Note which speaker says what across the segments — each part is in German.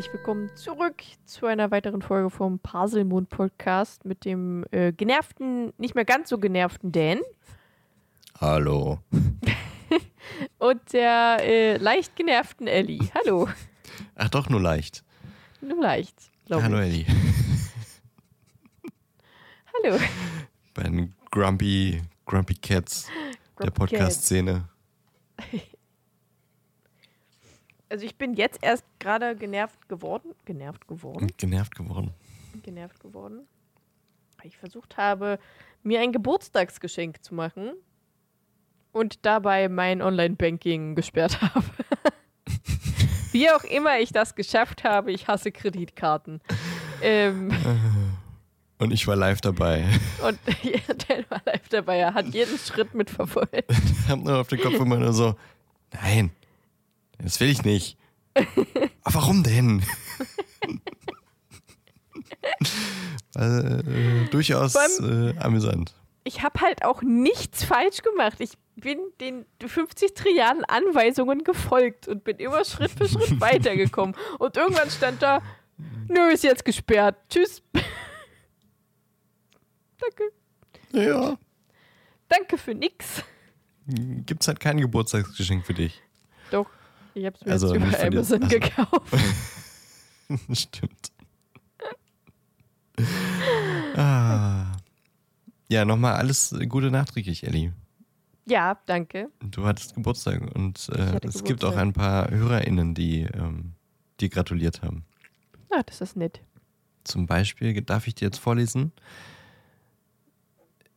Speaker 1: herzlich willkommen zurück zu einer weiteren Folge vom Paselmond Podcast mit dem äh, genervten, nicht mehr ganz so genervten Dan
Speaker 2: Hallo.
Speaker 1: und der äh, leicht genervten Ellie. Hallo.
Speaker 2: Ach doch, nur leicht.
Speaker 1: Nur leicht.
Speaker 2: Hallo. Ellie.
Speaker 1: Hallo.
Speaker 2: Bei den Grumpy, Grumpy Cats der
Speaker 1: Grumpy
Speaker 2: Podcast-Szene.
Speaker 1: Also ich bin jetzt erst gerade genervt geworden. Genervt geworden?
Speaker 2: Genervt geworden.
Speaker 1: Genervt geworden. Weil ich versucht habe, mir ein Geburtstagsgeschenk zu machen und dabei mein Online-Banking gesperrt habe. Wie auch immer ich das geschafft habe, ich hasse Kreditkarten. Ähm,
Speaker 2: Und ich war live dabei.
Speaker 1: und Dan war live dabei, er hat jeden Schritt mitverfolgt.
Speaker 2: Ich hab nur auf den Kopf immer nur so, nein, das will ich nicht. Aber warum denn? äh, durchaus
Speaker 1: Vor
Speaker 2: äh, amüsant.
Speaker 1: ich habe halt auch nichts falsch gemacht. Ich bin den 50 Trilliarden Anweisungen gefolgt und bin immer Schritt für Schritt weitergekommen. Und irgendwann stand da, nö, ist jetzt gesperrt. Tschüss. Danke.
Speaker 2: Ja.
Speaker 1: Danke für nix.
Speaker 2: Gibt's halt kein Geburtstagsgeschenk für dich.
Speaker 1: Doch, ich habe es mir
Speaker 2: Also
Speaker 1: jetzt über. Amazon
Speaker 2: Also-
Speaker 1: gekauft.
Speaker 2: Stimmt. ah. Ja, nochmal alles Gute nachträglich, Ellie.
Speaker 1: Ja, danke.
Speaker 2: Du hattest Geburtstag und äh, es gibt auch
Speaker 1: Geburtstag.
Speaker 2: ein paar HörerInnen, die ähm, dir gratuliert haben.
Speaker 1: Ah, das ist nett.
Speaker 2: Zum Beispiel, darf ich dir jetzt vorlesen?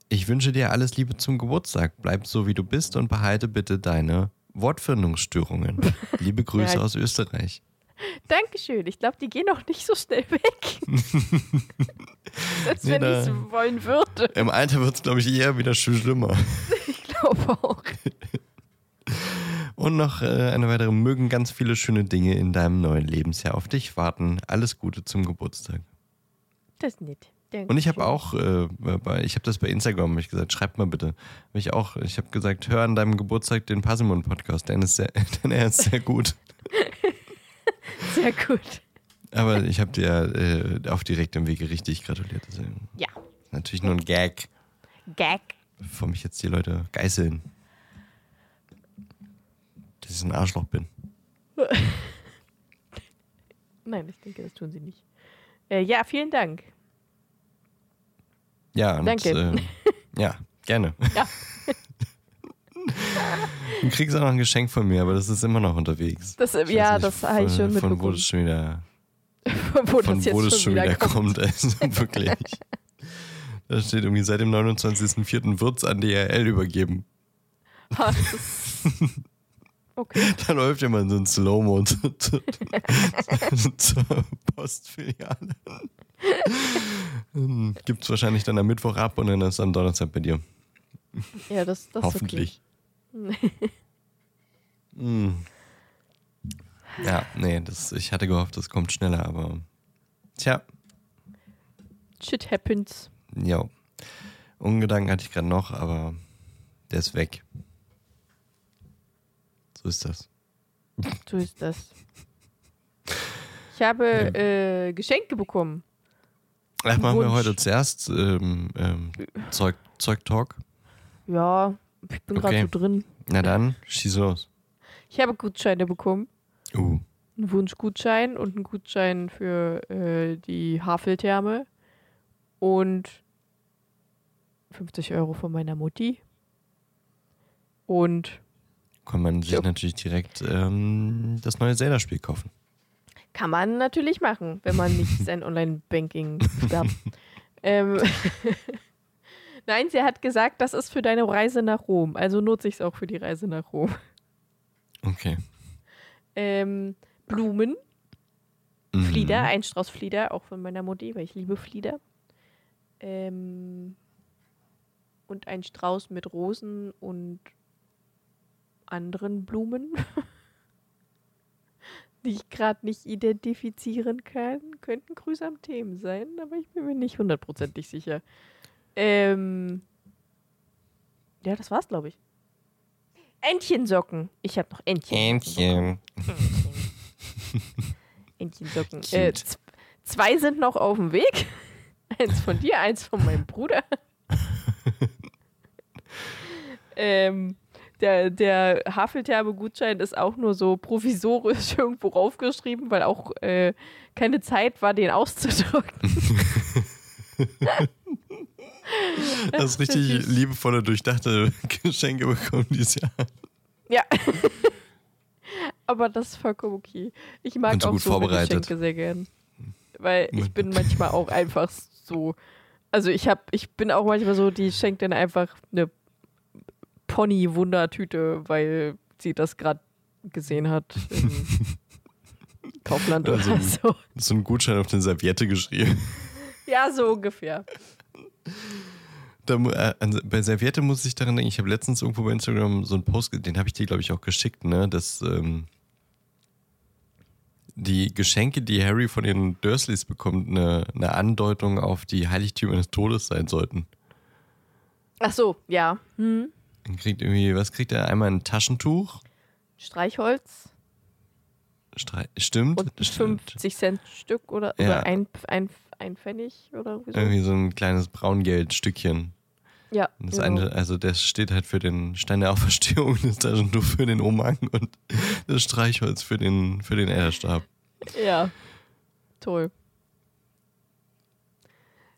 Speaker 2: Ich wünsche dir alles Liebe zum Geburtstag. Bleib so, wie du bist und behalte bitte deine Wortfindungsstörungen. Liebe Grüße
Speaker 1: Ja.
Speaker 2: aus Österreich.
Speaker 1: Dankeschön. Ich glaube, die gehen auch nicht so schnell weg. Selbst
Speaker 2: Nee,
Speaker 1: wenn ich es wollen würde.
Speaker 2: Im Alter wird es, glaube ich, eher wieder schlimmer.
Speaker 1: Ich glaube auch.
Speaker 2: Und noch äh, eine weitere, mögen ganz viele schöne Dinge in deinem neuen Lebensjahr auf dich warten. Alles Gute zum Geburtstag.
Speaker 1: Das ist nett. Dankeschön.
Speaker 2: Und ich habe auch, äh, bei, ich habe das bei Instagram hab ich gesagt, schreib mal bitte. Hab ich auch, ich habe gesagt, hör an deinem Geburtstag den Passimon Podcast, denn, ist sehr, denn er ist sehr gut.
Speaker 1: Sehr gut.
Speaker 2: Aber ich habe dir äh, auf direktem Wege richtig gratuliert. Deswegen
Speaker 1: Ja.
Speaker 2: natürlich nur ein Gag,
Speaker 1: Gag.
Speaker 2: bevor mich jetzt die Leute geißeln. Dass ich ein Arschloch bin.
Speaker 1: Nein, ich denke, das tun sie nicht. Äh, ja, vielen Dank.
Speaker 2: Ja, und,
Speaker 1: Danke.
Speaker 2: Äh, ja, gerne.
Speaker 1: Ja.
Speaker 2: Du kriegst auch noch ein Geschenk von mir, aber das ist immer noch unterwegs.
Speaker 1: Das, ja,
Speaker 2: nicht,
Speaker 1: das habe ich schon
Speaker 2: von, von wo
Speaker 1: mitbekommen.
Speaker 2: das schon wieder,
Speaker 1: wo
Speaker 2: von
Speaker 1: das
Speaker 2: wo das
Speaker 1: schon wieder kommt.
Speaker 2: kommt. Also wirklich. Da steht irgendwie seit dem 29.04. wird's an DRL übergeben.
Speaker 1: Das ist- Okay.
Speaker 2: Da läuft jemand so ein Slow-Mo zu- zu- zur Postfiliale. Hm, Gibt's wahrscheinlich dann am Mittwoch ab und dann ist es am Donnerstag bei dir.
Speaker 1: Ja, das, das
Speaker 2: Hoffentlich. Hm. Ja, nee, das, ich hatte gehofft, das kommt schneller, aber tja,
Speaker 1: okay. Shit happens.
Speaker 2: ja. Ungedanken hatte ich gerade noch, aber der ist weg. So ist das.
Speaker 1: So ist das. Ich habe äh, Geschenke bekommen.
Speaker 2: Ach, machen wir
Speaker 1: Wunsch.
Speaker 2: heute zuerst ähm, ähm, Zeug, Zeug-Talk.
Speaker 1: Ja, ich bin gerade
Speaker 2: Okay.
Speaker 1: so drin.
Speaker 2: Na dann, schieß los.
Speaker 1: Ich habe Gutscheine bekommen.
Speaker 2: Uh,
Speaker 1: Einen Wunschgutschein und einen Gutschein für äh, die Haveltherme. Und 50 Euro von meiner Mutti. Und
Speaker 2: kann man sich
Speaker 1: Jo.
Speaker 2: natürlich direkt ähm, das neue Zelda-Spiel kaufen.
Speaker 1: Kann man natürlich machen, wenn man nicht sein Online-Banking sperrt. ähm, Nein, sie hat gesagt, das ist für deine Reise nach Rom. Also nutze ich es auch für die Reise nach Rom.
Speaker 2: Okay.
Speaker 1: Ähm, Blumen,
Speaker 2: Mhm.
Speaker 1: Flieder, ein Strauß Flieder, auch von meiner Mutti, weil ich liebe Flieder. Ähm, und ein Strauß mit Rosen und anderen Blumen, die ich gerade nicht identifizieren kann. Könnten Chrysanthemen sein, aber ich bin mir nicht hundertprozentig sicher. Ähm, ja, das war's, glaube ich. Entchensocken. Ich habe noch Entchen.
Speaker 2: Entchen.
Speaker 1: Händchensocken. Äh, zwei sind noch auf dem Weg. eins von dir, eins von meinem Bruder. ähm, der, der Havelterbe-Gutschein ist auch nur so provisorisch irgendwo raufgeschrieben, weil auch äh, keine Zeit war, den auszudrücken.
Speaker 2: das ist richtig liebevolle, durchdachte Geschenke bekommen dieses Jahr.
Speaker 1: Ja. Aber das ist vollkommen okay. Ich mag auch so Geschenke sehr gern. Weil ich bin manchmal auch einfach so. Also ich habe, ich bin auch manchmal so, die schenkt dann einfach eine Pony-Wundertüte, weil sie das gerade gesehen hat im Kaufland also oder so.
Speaker 2: So ein Gutschein auf eine Serviette geschrieben.
Speaker 1: Ja, so ungefähr.
Speaker 2: Da, äh, also bei Serviette muss ich daran denken, ich habe letztens irgendwo bei Instagram so einen Post, den habe ich dir, glaube ich, auch geschickt, ne? Dass ähm, die Geschenke, die Harry von den Dursleys bekommt, eine, eine Andeutung auf die Heiligtümer des Todes sein sollten.
Speaker 1: Ach so, ja. Hm.
Speaker 2: Kriegt irgendwie, was kriegt er? Einmal ein Taschentuch.
Speaker 1: Streichholz.
Speaker 2: Strei Stimmt.
Speaker 1: Und 50 Cent Stück oder, ja. oder ein, ein, ein Pfennig oder
Speaker 2: so. Irgendwie so ein kleines Braungeldstückchen.
Speaker 1: Ja.
Speaker 2: Das genau. eine, also das steht halt für den Stein der Auferstehung, das Taschentuch für den Umhang und das Streichholz für den, für den Elderstab.
Speaker 1: Ja. Toll.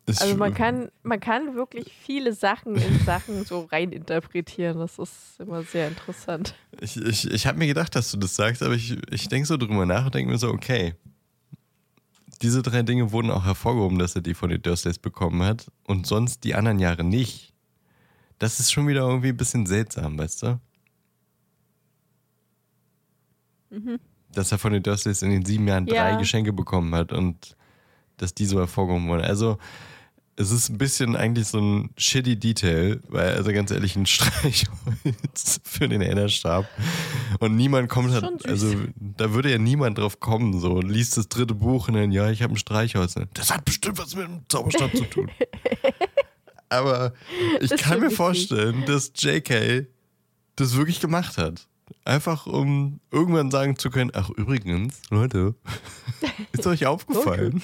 Speaker 1: Also man kann, man kann wirklich viele Sachen in Sachen so reininterpretieren. Das ist immer sehr interessant.
Speaker 2: Ich, ich, ich habe mir gedacht, dass du das sagst, aber ich, ich denke so drüber nach und denke mir so, okay. Diese drei Dinge wurden auch hervorgehoben, dass er die von den Dursleys bekommen hat und sonst die anderen Jahre nicht. Das ist schon wieder irgendwie ein bisschen seltsam, weißt du? Mhm. Dass er von den Dursleys in den sieben Jahren ja. drei Geschenke bekommen hat und dass die so hervorgehoben wurden. Also, es ist ein bisschen eigentlich so ein shitty Detail, weil, also ganz ehrlich, ein Streichholz für den Enderstab. Und niemand kommt halt, also da würde ja niemand drauf kommen, so, liest das dritte Buch und dann, ja, ich habe ein Streichholz. Das hat bestimmt was mit dem Zauberstab zu tun. Aber ich das kann mir vorstellen, dass JK das wirklich gemacht hat. Einfach um irgendwann sagen zu können, ach übrigens, Leute, ist euch aufgefallen?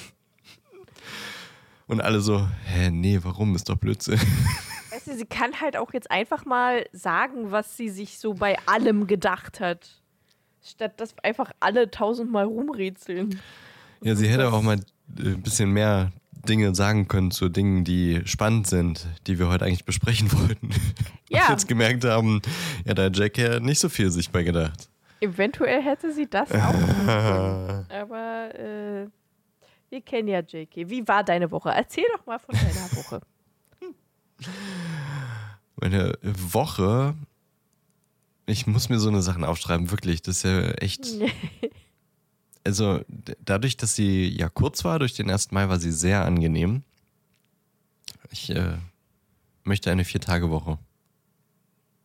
Speaker 2: Und alle so, hä, nee, warum? Ist doch Blödsinn.
Speaker 1: Weißt du, sie kann halt auch jetzt einfach mal sagen, was sie sich so bei allem gedacht hat. Statt dass einfach alle tausendmal rumrätseln.
Speaker 2: Ja, sie hätte auch mal ein bisschen mehr Dinge sagen können zu Dingen, die spannend sind, die wir heute eigentlich besprechen wollten. Ja. Und jetzt gemerkt haben, ja, da hat Jack ja nicht so viel sich bei gedacht.
Speaker 1: Eventuell hätte sie das auch. Aber äh, wir kennen ja JK. Wie war deine Woche? Erzähl doch mal von deiner Woche.
Speaker 2: Meine Woche. Ich muss mir so eine Sachen aufschreiben, wirklich. Das ist ja echt. also, dadurch, dass sie ja kurz war, durch den 1. Mai war sie sehr angenehm. Ich äh, möchte eine Vier-Tage-Woche.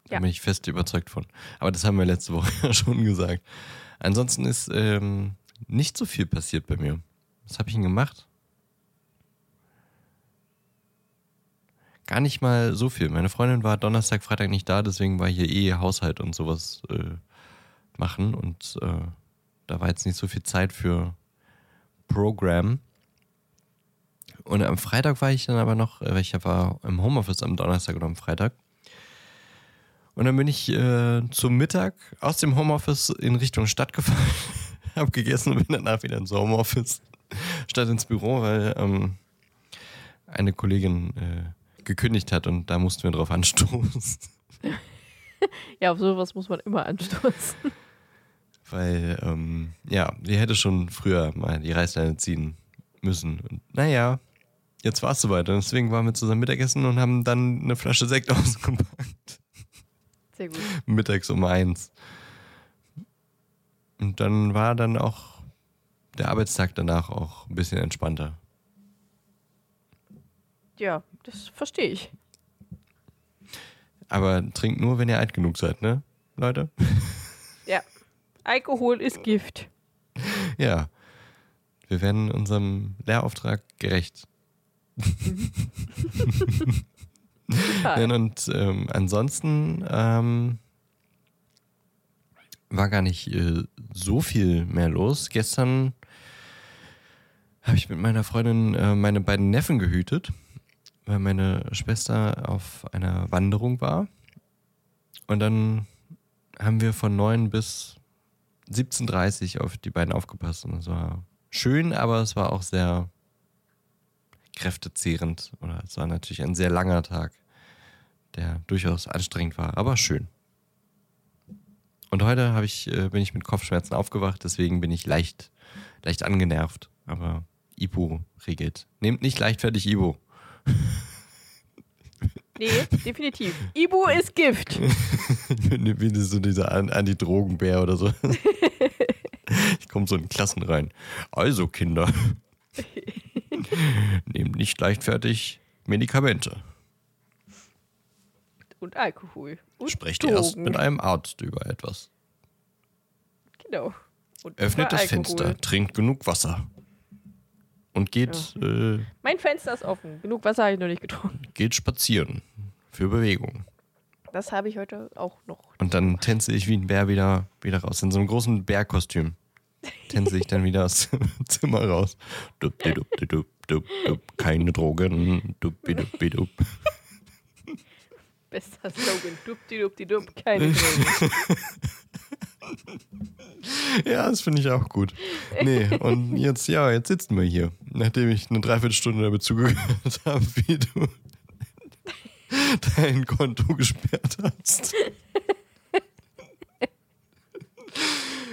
Speaker 2: Da ja. bin ich fest überzeugt von. Aber das haben wir letzte Woche ja schon gesagt. Ansonsten ist ähm, nicht so viel passiert bei mir. Was habe ich denn gemacht? Gar nicht mal so viel. Meine Freundin war Donnerstag, Freitag nicht da, deswegen war hier eh Haushalt und sowas äh, machen und äh, da war jetzt nicht so viel Zeit für Programm. Und am Freitag war ich dann aber noch, äh, weil ich war im Homeoffice am Donnerstag oder am Freitag. Und dann bin ich äh, zum Mittag aus dem Homeoffice in Richtung Stadt gefahren, habe gegessen und bin danach wieder ins Homeoffice statt ins Büro, weil ähm, eine Kollegin äh, gekündigt hat und da mussten wir drauf anstoßen.
Speaker 1: ja, auf sowas muss man immer anstoßen.
Speaker 2: Weil, ähm, ja, die hätte schon früher mal die Reißleine ziehen müssen. Und naja, jetzt war es soweit. Und deswegen waren wir zusammen Mittagessen und haben dann eine Flasche Sekt ausgepackt.
Speaker 1: Sehr gut.
Speaker 2: Mittags um eins. Und dann war dann auch der Arbeitstag danach auch ein bisschen entspannter.
Speaker 1: Ja, das verstehe ich.
Speaker 2: Aber trinkt nur, wenn ihr alt genug seid, ne, Leute?
Speaker 1: Ja. Alkohol ist Gift.
Speaker 2: Ja. Wir werden unserem Lehrauftrag gerecht. ja, und ähm, ansonsten ähm, war gar nicht äh, so viel mehr los. Gestern habe ich mit meiner Freundin äh, meine beiden Neffen gehütet, weil meine Schwester auf einer Wanderung war. Und dann haben wir von 9 bis 17.30 Uhr auf die beiden aufgepasst. Und es war schön, aber es war auch sehr kräftezehrend. Oder es war natürlich ein sehr langer Tag, der durchaus anstrengend war, aber schön. Und heute ich, äh, bin ich mit Kopfschmerzen aufgewacht, deswegen bin ich leicht, leicht angenervt. Aber Ibu regelt. Nehmt nicht leichtfertig Ibu.
Speaker 1: Nee, definitiv. Ibu ist Gift.
Speaker 2: Wie so dieser Anti-Drogenbär oder so. ich komme so in Klassen rein. Also, Kinder. Nehmt nicht leichtfertig Medikamente.
Speaker 1: Und Alkohol. Und
Speaker 2: Sprecht Drogen. erst mit einem Arzt über etwas.
Speaker 1: Genau.
Speaker 2: Und Öffnet das Alkohol. Fenster, trinkt genug Wasser. Und geht. Ja. Äh,
Speaker 1: mein Fenster ist offen. Genug Wasser habe ich noch nicht getrunken.
Speaker 2: Geht spazieren. Für Bewegung.
Speaker 1: Das habe ich heute auch noch.
Speaker 2: Und dann tänze ich wie ein Bär wieder, wieder raus. In so einem großen Bärkostüm. Tänze ich dann wieder aus dem Zimmer raus. Dup, dup, dup, dup, dup, keine Drogen. Dup, dup, dup.
Speaker 1: Bester Slogan. Dup, dup, dup, keine Drogen.
Speaker 2: ja, das finde ich auch gut. Nee, und jetzt, ja, jetzt sitzen wir hier. Nachdem ich eine Dreiviertelstunde damit zugehört habe, wie du dein Konto gesperrt hast.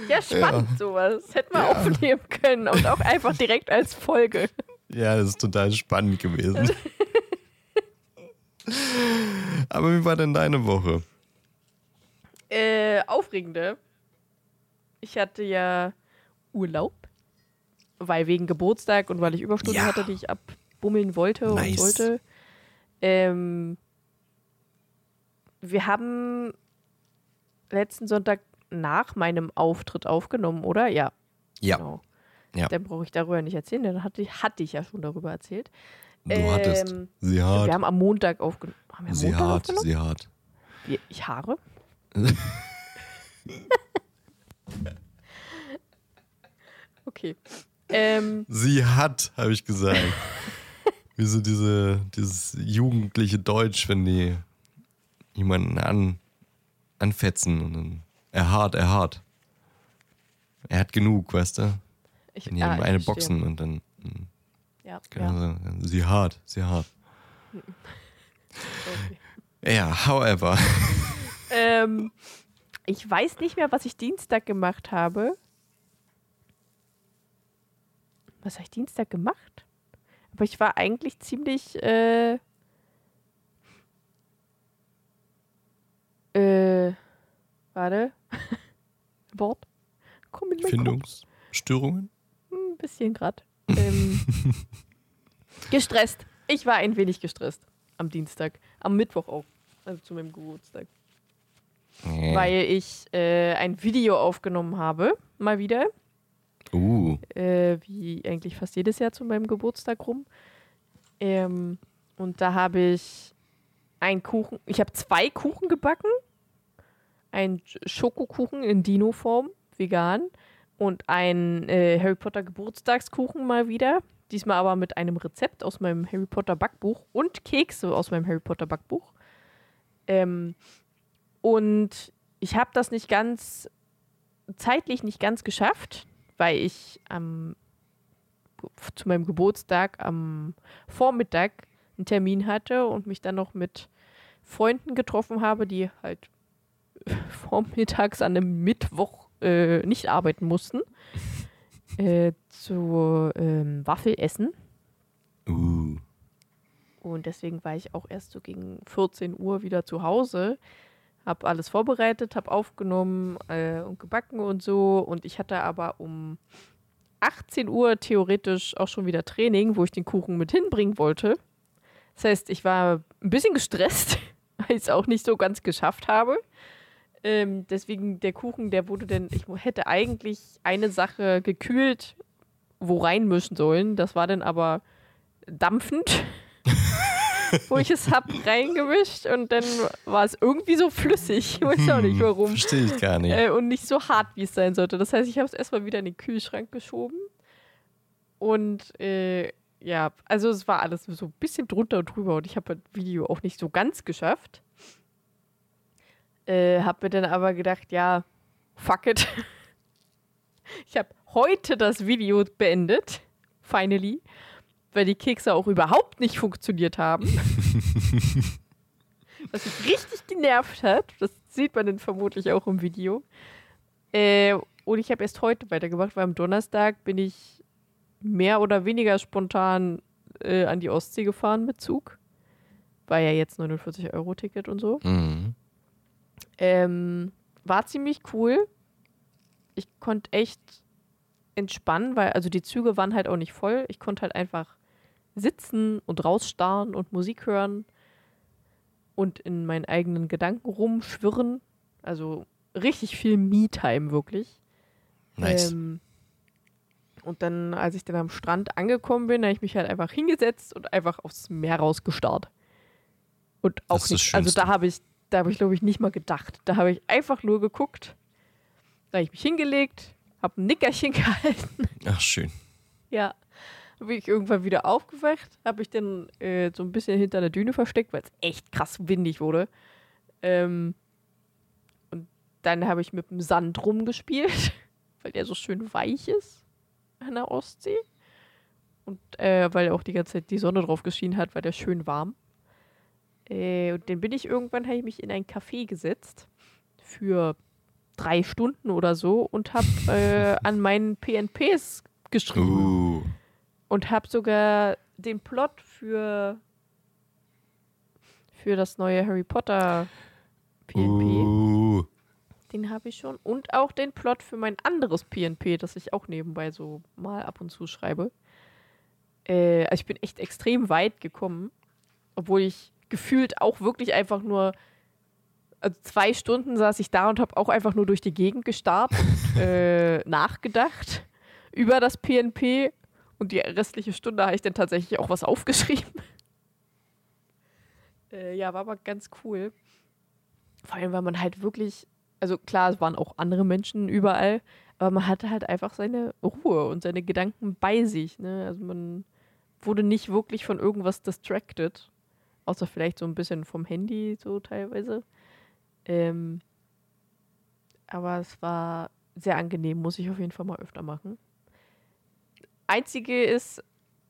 Speaker 1: Ja, spannend ja. sowas. Das hätten wir ja. aufnehmen können und auch einfach direkt als Folge.
Speaker 2: Ja, das ist total spannend gewesen. Aber wie war denn deine Woche?
Speaker 1: Äh, aufregende. Ich hatte ja Urlaub, weil wegen Geburtstag und weil ich Überstunden ja. hatte, die ich abbummeln wollte nice. und sollte. Ähm, wir haben letzten Sonntag nach meinem Auftritt aufgenommen, oder? Ja.
Speaker 2: Ja. Genau.
Speaker 1: ja. Dann brauche ich darüber nicht erzählen, dann hatte ich, hatte ich ja schon darüber erzählt.
Speaker 2: Du ähm, hattest. Sie hat.
Speaker 1: Wir haben am Montag aufgenommen.
Speaker 2: Sie Montag hat, aufgenommen? sie hat.
Speaker 1: Ich haare? okay. Ähm,
Speaker 2: sie hat, habe ich gesagt. Wie so diese, dieses jugendliche Deutsch, wenn die jemanden an, anfetzen und dann er hart, er hart. Er hat genug, weißt du? Ich, wenn die ah, eine boxen und dann. Hm,
Speaker 1: ja, ja.
Speaker 2: Sagen, sie hart, sie hart. Okay. Ja, however.
Speaker 1: Ähm, ich weiß nicht mehr, was ich Dienstag gemacht habe. Was habe ich Dienstag gemacht? Aber ich war eigentlich ziemlich. Äh, äh, warte. Wort.
Speaker 2: Komm in Findungsstörungen?
Speaker 1: Ein hm, bisschen gerade. Ähm, gestresst. Ich war ein wenig gestresst am Dienstag. Am Mittwoch auch. Also zu meinem Geburtstag. Nee. Weil ich äh, ein Video aufgenommen habe. Mal wieder. Äh, wie eigentlich fast jedes Jahr zu meinem Geburtstag rum. Ähm, und da habe ich einen Kuchen. Ich habe zwei Kuchen gebacken. Ein Schokokuchen in Dino-Form, vegan. Und ein äh, Harry Potter Geburtstagskuchen mal wieder. Diesmal aber mit einem Rezept aus meinem Harry Potter Backbuch und Kekse aus meinem Harry Potter Backbuch. Ähm, und ich habe das nicht ganz, zeitlich nicht ganz geschafft, weil ich am, zu meinem Geburtstag am Vormittag einen Termin hatte und mich dann noch mit Freunden getroffen habe, die halt vormittags an einem Mittwoch äh, nicht arbeiten mussten, äh, zu ähm, Waffelessen.
Speaker 2: Uh.
Speaker 1: Und deswegen war ich auch erst so gegen 14 Uhr wieder zu Hause. Hab alles vorbereitet, hab aufgenommen äh, und gebacken und so. Und ich hatte aber um 18 Uhr theoretisch auch schon wieder Training, wo ich den Kuchen mit hinbringen wollte. Das heißt, ich war ein bisschen gestresst, weil ich es auch nicht so ganz geschafft habe. Ähm, deswegen der Kuchen, der wurde denn, ich hätte eigentlich eine Sache gekühlt, wo reinmischen sollen. Das war dann aber dampfend. wo ich es habe reingemischt und dann war es irgendwie so flüssig. Ich weiß auch nicht hm, warum.
Speaker 2: Verstehe ich gar nicht.
Speaker 1: Äh, und nicht so hart, wie es sein sollte. Das heißt, ich habe es erstmal wieder in den Kühlschrank geschoben. Und äh, ja, also es war alles so ein bisschen drunter und drüber und ich habe das Video auch nicht so ganz geschafft. Äh, hab mir dann aber gedacht, ja, fuck it. ich habe heute das Video beendet, finally, weil die Kekse auch überhaupt nicht funktioniert haben. Was mich richtig genervt hat, das sieht man dann vermutlich auch im Video. Äh, und ich habe erst heute weitergemacht, weil am Donnerstag bin ich mehr oder weniger spontan äh, an die Ostsee gefahren mit Zug. War ja jetzt 49 Euro Ticket und so. Mhm. Ähm, war ziemlich cool. Ich konnte echt entspannen, weil also die Züge waren halt auch nicht voll. Ich konnte halt einfach sitzen und rausstarren und Musik hören und in meinen eigenen Gedanken rumschwirren. Also richtig viel Me-Time wirklich.
Speaker 2: Nice. Ähm,
Speaker 1: und dann, als ich dann am Strand angekommen bin, habe ich mich halt einfach hingesetzt und einfach aufs Meer rausgestarrt. Und auch nicht, also da habe ich, da habe ich glaube ich nicht mal gedacht. Da habe ich einfach nur geguckt. Da habe ich mich hingelegt, habe ein Nickerchen gehalten.
Speaker 2: Ach, schön.
Speaker 1: Ja. Bin ich irgendwann wieder aufgewacht, habe ich dann äh, so ein bisschen hinter der Düne versteckt, weil es echt krass windig wurde. Ähm, und dann habe ich mit dem Sand rumgespielt, weil der so schön weich ist an der Ostsee. Und äh, weil auch die ganze Zeit die Sonne drauf geschienen hat, war der schön warm. Äh, und dann bin ich irgendwann, habe ich mich in ein Café gesetzt für drei Stunden oder so und habe äh, an meinen PNPs geschrieben.
Speaker 2: Uh.
Speaker 1: Und habe sogar den Plot für, für das neue Harry Potter PNP. Uh. Den habe ich schon. Und auch den Plot für mein anderes PNP, das ich auch nebenbei so mal ab und zu schreibe. Äh, also ich bin echt extrem weit gekommen. Obwohl ich gefühlt auch wirklich einfach nur also zwei Stunden saß ich da und habe auch einfach nur durch die Gegend gestarrt und äh, nachgedacht über das PNP. Und die restliche Stunde habe ich dann tatsächlich auch was aufgeschrieben. äh, ja, war aber ganz cool. Vor allem, weil man halt wirklich also klar, es waren auch andere Menschen überall, aber man hatte halt einfach seine Ruhe und seine Gedanken bei sich. Ne? Also man wurde nicht wirklich von irgendwas distracted, außer vielleicht so ein bisschen vom Handy so teilweise. Ähm, aber es war sehr angenehm, muss ich auf jeden Fall mal öfter machen. Einzige ist,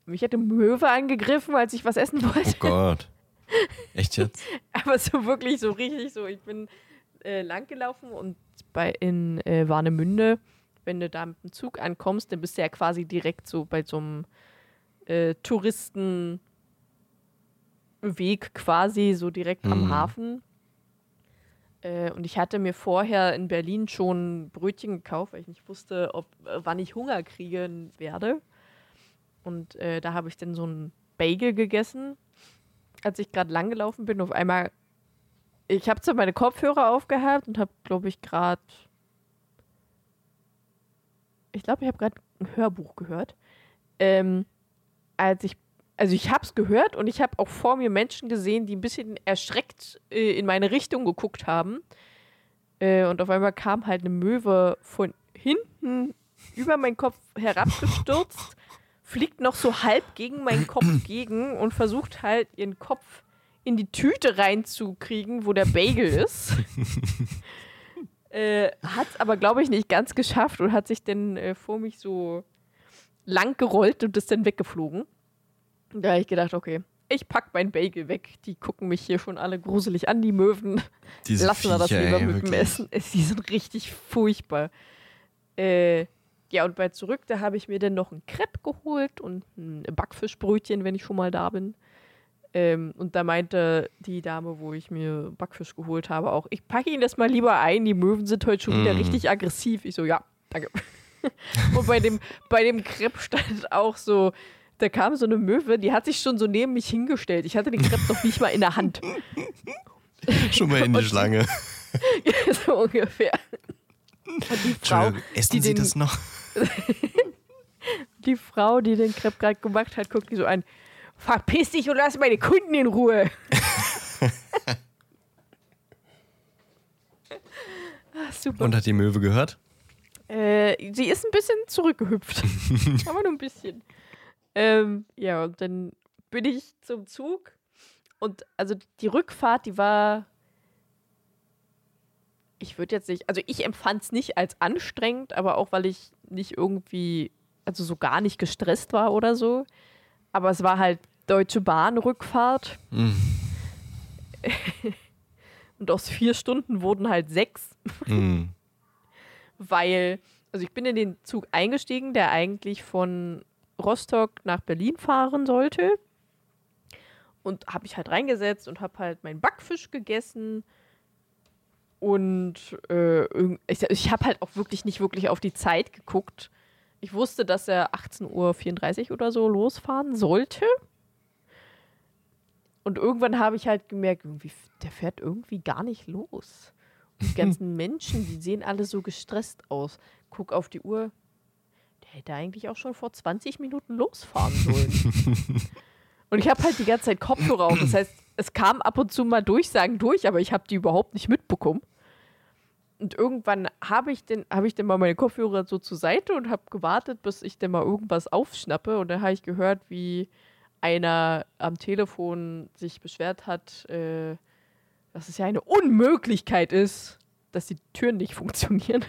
Speaker 1: mich hätte Möwe angegriffen, als ich was essen wollte.
Speaker 2: Oh Gott. Echt jetzt?
Speaker 1: aber so wirklich so richtig so. Ich bin äh, langgelaufen und bei, in äh, Warnemünde, wenn du da mit dem Zug ankommst, dann bist du ja quasi direkt so bei so einem äh, Touristenweg quasi, so direkt mhm. am Hafen. Äh, und ich hatte mir vorher in Berlin schon Brötchen gekauft, weil ich nicht wusste, ob, äh, wann ich Hunger kriegen werde. Und äh, da habe ich dann so ein Bagel gegessen, als ich gerade langgelaufen bin. Auf einmal ich habe zwar meine Kopfhörer aufgehabt und habe, glaube ich, gerade. Ich glaube, ich habe gerade ein Hörbuch gehört. Ähm, als ich. Also ich habe es gehört und ich habe auch vor mir Menschen gesehen, die ein bisschen erschreckt äh, in meine Richtung geguckt haben. Äh, und auf einmal kam halt eine Möwe von hinten über meinen Kopf herabgestürzt, fliegt noch so halb gegen meinen Kopf gegen und versucht halt ihren Kopf in die Tüte reinzukriegen, wo der Bagel ist. äh, hat es aber, glaube ich, nicht ganz geschafft und hat sich dann äh, vor mich so lang gerollt und ist dann weggeflogen. Da habe ich gedacht, okay, ich pack mein Bagel weg. Die gucken mich hier schon alle gruselig an, die Möwen.
Speaker 2: Diese Lassen wir das
Speaker 1: lieber
Speaker 2: ey,
Speaker 1: mit dem Essen. Die sind richtig furchtbar. Äh, ja, und bei zurück, da habe ich mir dann noch ein Crepe geholt und ein Backfischbrötchen, wenn ich schon mal da bin. Ähm, und da meinte die Dame, wo ich mir Backfisch geholt habe, auch, ich packe Ihnen das mal lieber ein, die Möwen sind heute schon mm. wieder mhm. richtig aggressiv. Ich so, ja, danke. und bei dem, bei dem Crepe stand auch so, da kam so eine Möwe, die hat sich schon so neben mich hingestellt. Ich hatte den Crepe noch nicht mal in der Hand.
Speaker 2: schon mal in die Schlange.
Speaker 1: so ungefähr.
Speaker 2: Und die Frau, essen die Sie den, das noch?
Speaker 1: die Frau, die den Crepe gerade gemacht hat, guckt die so an. Verpiss dich und lass meine Kunden in Ruhe.
Speaker 2: ah, super. Und hat die Möwe gehört?
Speaker 1: Äh, sie ist ein bisschen zurückgehüpft. Aber nur ein bisschen. Ähm, ja, und dann bin ich zum Zug. Und also die Rückfahrt, die war. Ich würde jetzt nicht. Also ich empfand es nicht als anstrengend, aber auch weil ich nicht irgendwie. Also so gar nicht gestresst war oder so. Aber es war halt Deutsche Bahn-Rückfahrt. Mhm. und aus vier Stunden wurden halt sechs. Mhm. Weil, also ich bin in den Zug eingestiegen, der eigentlich von Rostock nach Berlin fahren sollte. Und habe mich halt reingesetzt und habe halt meinen Backfisch gegessen. Und äh, ich, ich habe halt auch wirklich nicht wirklich auf die Zeit geguckt. Ich wusste, dass er 18.34 Uhr oder so losfahren sollte. Und irgendwann habe ich halt gemerkt, irgendwie, der fährt irgendwie gar nicht los. Und die ganzen Menschen, die sehen alle so gestresst aus. Guck auf die Uhr. Der hätte eigentlich auch schon vor 20 Minuten losfahren sollen. und ich habe halt die ganze Zeit Kopfhörer auf. Das heißt, es kam ab und zu mal Durchsagen durch, aber ich habe die überhaupt nicht mitbekommen. Und irgendwann habe ich, den, hab ich dann mal meine Kopfhörer so zur Seite und habe gewartet, bis ich dann mal irgendwas aufschnappe. Und dann habe ich gehört, wie einer am Telefon sich beschwert hat, äh, dass es ja eine Unmöglichkeit ist, dass die Türen nicht funktionieren.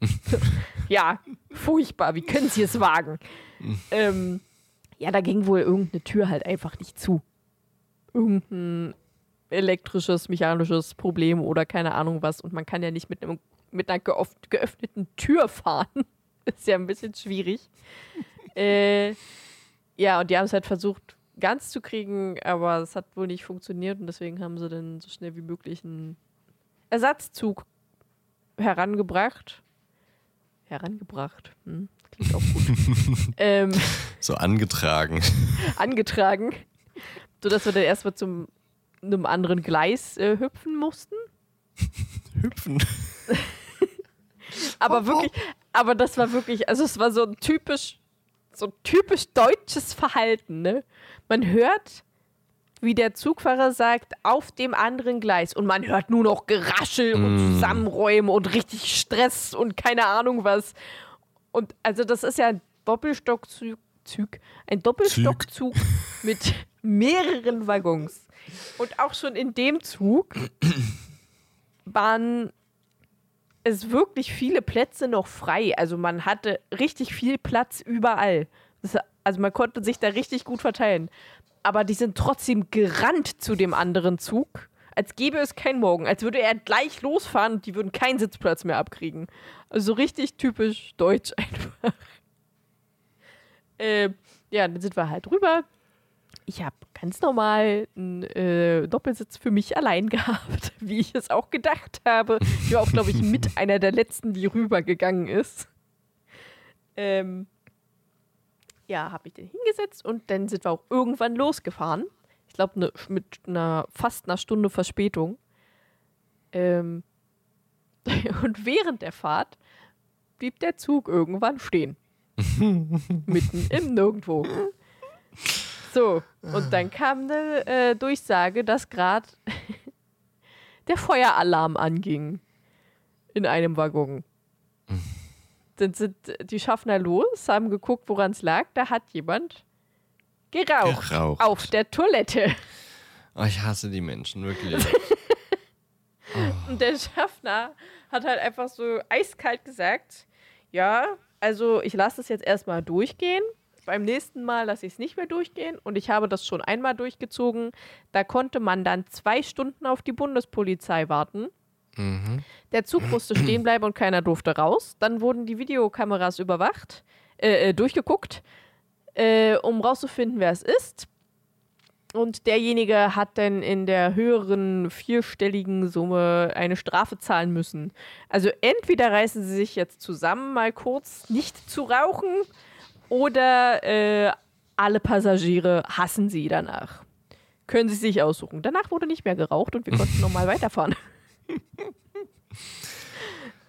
Speaker 1: ja, furchtbar. Wie können Sie es wagen? ähm, ja, da ging wohl irgendeine Tür halt einfach nicht zu. Irgendein elektrisches, mechanisches Problem oder keine Ahnung was. Und man kann ja nicht mit, einem, mit einer geöffneten Tür fahren. ist ja ein bisschen schwierig. äh, ja, und die haben es halt versucht, ganz zu kriegen, aber es hat wohl nicht funktioniert und deswegen haben sie dann so schnell wie möglich einen Ersatzzug herangebracht. Herangebracht. Hm, klingt auch gut. ähm,
Speaker 2: so angetragen.
Speaker 1: angetragen. Sodass wir dann erstmal zum einem anderen Gleis äh, hüpfen mussten.
Speaker 2: hüpfen.
Speaker 1: aber wirklich, aber das war wirklich, also es war so ein typisch so typisch deutsches Verhalten, ne? Man hört, wie der Zugfahrer sagt, auf dem anderen Gleis und man hört nur noch Geraschel mm. und Zusammenräumen und richtig Stress und keine Ahnung was. Und also das ist ja ein Doppelstockzug, ein Doppelstockzug mit mehreren Waggons. Und auch schon in dem Zug waren es wirklich viele Plätze noch frei. Also man hatte richtig viel Platz überall. Das, also man konnte sich da richtig gut verteilen. Aber die sind trotzdem gerannt zu dem anderen Zug, als gäbe es kein Morgen. Als würde er gleich losfahren und die würden keinen Sitzplatz mehr abkriegen. Also richtig typisch deutsch einfach. Äh, ja, dann sind wir halt rüber ich habe ganz normal einen äh, Doppelsitz für mich allein gehabt, wie ich es auch gedacht habe. Ich war auch, glaube ich, mit einer der letzten, die rübergegangen ist. Ähm, ja, habe ich den hingesetzt und dann sind wir auch irgendwann losgefahren. Ich glaube, ne, mit einer fast einer Stunde Verspätung. Ähm, und während der Fahrt blieb der Zug irgendwann stehen. Mitten im Nirgendwo. So, und dann kam eine äh, Durchsage, dass gerade der Feueralarm anging in einem Waggon. Dann sind die Schaffner los, haben geguckt, woran es lag. Da hat jemand geraucht, geraucht. auf der Toilette.
Speaker 2: Oh, ich hasse die Menschen, wirklich.
Speaker 1: oh. Und der Schaffner hat halt einfach so eiskalt gesagt, ja, also ich lasse es jetzt erstmal durchgehen beim nächsten Mal lasse ich es nicht mehr durchgehen und ich habe das schon einmal durchgezogen. Da konnte man dann zwei Stunden auf die Bundespolizei warten. Mhm. Der Zug musste stehen bleiben und keiner durfte raus. Dann wurden die Videokameras überwacht, äh, äh, durchgeguckt, äh, um rauszufinden, wer es ist. Und derjenige hat dann in der höheren vierstelligen Summe eine Strafe zahlen müssen. Also entweder reißen sie sich jetzt zusammen, mal kurz nicht zu rauchen, oder äh, alle Passagiere hassen sie danach. Können sie sich aussuchen. Danach wurde nicht mehr geraucht und wir konnten nochmal weiterfahren.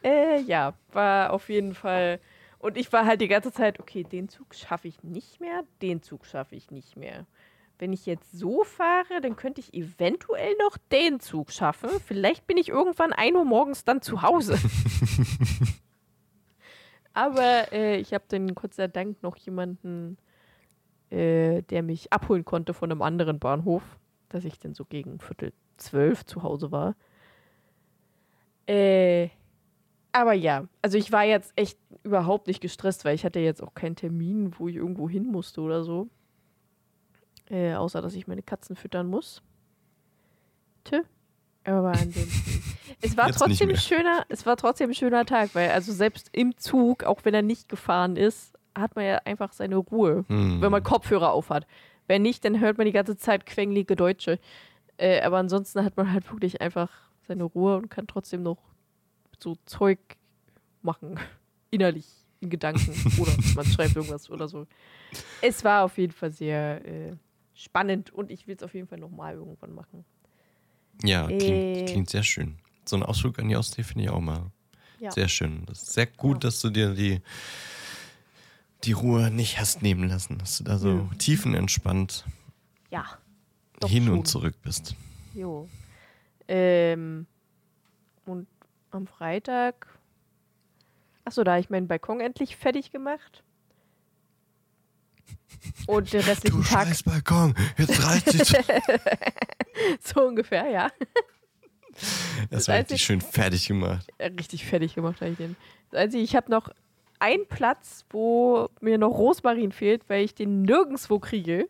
Speaker 1: Äh, ja, war auf jeden Fall. Und ich war halt die ganze Zeit, okay, den Zug schaffe ich nicht mehr, den Zug schaffe ich nicht mehr. Wenn ich jetzt so fahre, dann könnte ich eventuell noch den Zug schaffen. Vielleicht bin ich irgendwann 1 Uhr morgens dann zu Hause. Aber äh, ich habe dann Gott sei Dank noch jemanden, äh, der mich abholen konnte von einem anderen Bahnhof, dass ich dann so gegen Viertel zwölf zu Hause war. Äh, aber ja, also ich war jetzt echt überhaupt nicht gestresst, weil ich hatte jetzt auch keinen Termin, wo ich irgendwo hin musste oder so. Äh, außer, dass ich meine Katzen füttern muss. Tö. Aber ansonsten. es war Jetzt trotzdem ein schöner, es war trotzdem ein schöner Tag, weil also selbst im Zug, auch wenn er nicht gefahren ist, hat man ja einfach seine Ruhe, hm. wenn man Kopfhörer aufhat. Wenn nicht, dann hört man die ganze Zeit quengelige Deutsche. Äh, aber ansonsten hat man halt wirklich einfach seine Ruhe und kann trotzdem noch so Zeug machen. Innerlich, in Gedanken. oder man schreibt irgendwas oder so. Es war auf jeden Fall sehr äh, spannend und ich will es auf jeden Fall nochmal irgendwann machen.
Speaker 2: Ja, klingt, äh, klingt, sehr schön. So ein Ausflug an die Ostsee finde ich auch mal ja. sehr schön. Das ist sehr gut, ja. dass du dir die, die Ruhe nicht hast nehmen lassen, dass du da so mhm. tiefenentspannt
Speaker 1: ja,
Speaker 2: hin schon. und zurück bist.
Speaker 1: Jo. Ähm, und am Freitag. Achso, da habe ich meinen Balkon endlich fertig gemacht. Und den restlichen
Speaker 2: du
Speaker 1: Tag.
Speaker 2: Scheiß Balkon, jetzt reicht es.
Speaker 1: so ungefähr, ja.
Speaker 2: Das, war richtig schön fertig gemacht.
Speaker 1: Richtig fertig gemacht habe ich den. Also ich habe noch einen Platz, wo mir noch Rosmarin fehlt, weil ich den nirgendwo kriege.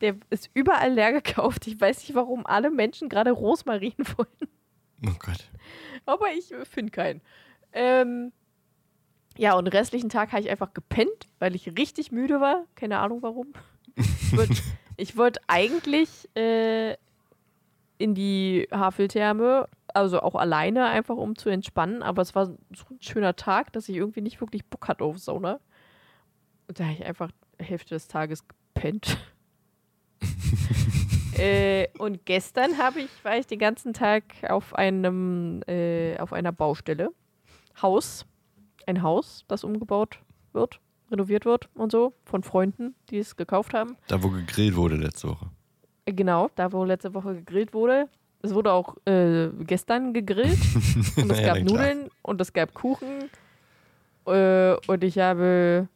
Speaker 1: Der ist überall leer gekauft. Ich weiß nicht, warum alle Menschen gerade Rosmarin wollen.
Speaker 2: Oh Gott.
Speaker 1: Aber ich finde keinen. Ähm, ja, und den restlichen Tag habe ich einfach gepennt, weil ich richtig müde war. Keine Ahnung warum. Ich wollte wollt eigentlich äh, in die Haveltherme, also auch alleine, einfach um zu entspannen. Aber es war so ein schöner Tag, dass ich irgendwie nicht wirklich Bock hatte auf Sauna. Und da habe ich einfach Hälfte des Tages gepennt. Äh, und gestern habe ich, war ich den ganzen Tag auf einem, äh, auf einer Baustelle. Haus ein Haus, das umgebaut wird, renoviert wird und so, von Freunden, die es gekauft haben.
Speaker 2: Da, wo gegrillt wurde letzte Woche.
Speaker 1: Äh, genau, da, wo letzte Woche gegrillt wurde. Es wurde auch äh, gestern gegrillt und es gab Nudeln und es gab Kuchen. Äh, und ich habe,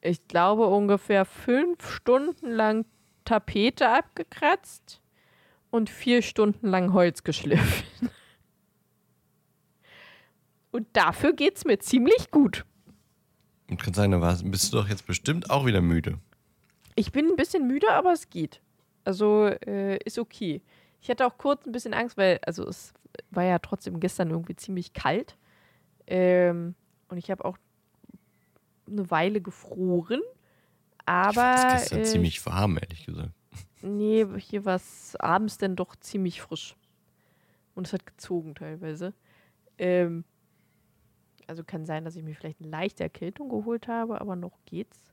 Speaker 1: ich glaube, ungefähr fünf Stunden lang Tapete abgekratzt und vier Stunden lang Holz geschliffen. Und dafür geht es mir ziemlich gut.
Speaker 2: Und kann sein, da bist du doch jetzt bestimmt auch wieder müde.
Speaker 1: Ich bin ein bisschen müde, aber es geht. Also äh, ist okay. Ich hatte auch kurz ein bisschen Angst, weil, also es war ja trotzdem gestern irgendwie ziemlich kalt. Ähm, und ich habe auch eine Weile gefroren. Aber.
Speaker 2: Ich gestern äh, ziemlich warm, ehrlich gesagt.
Speaker 1: Nee, hier war es abends dann doch ziemlich frisch. Und es hat gezogen teilweise. Ähm, also kann sein, dass ich mir vielleicht eine leichte Erkältung geholt habe, aber noch geht's.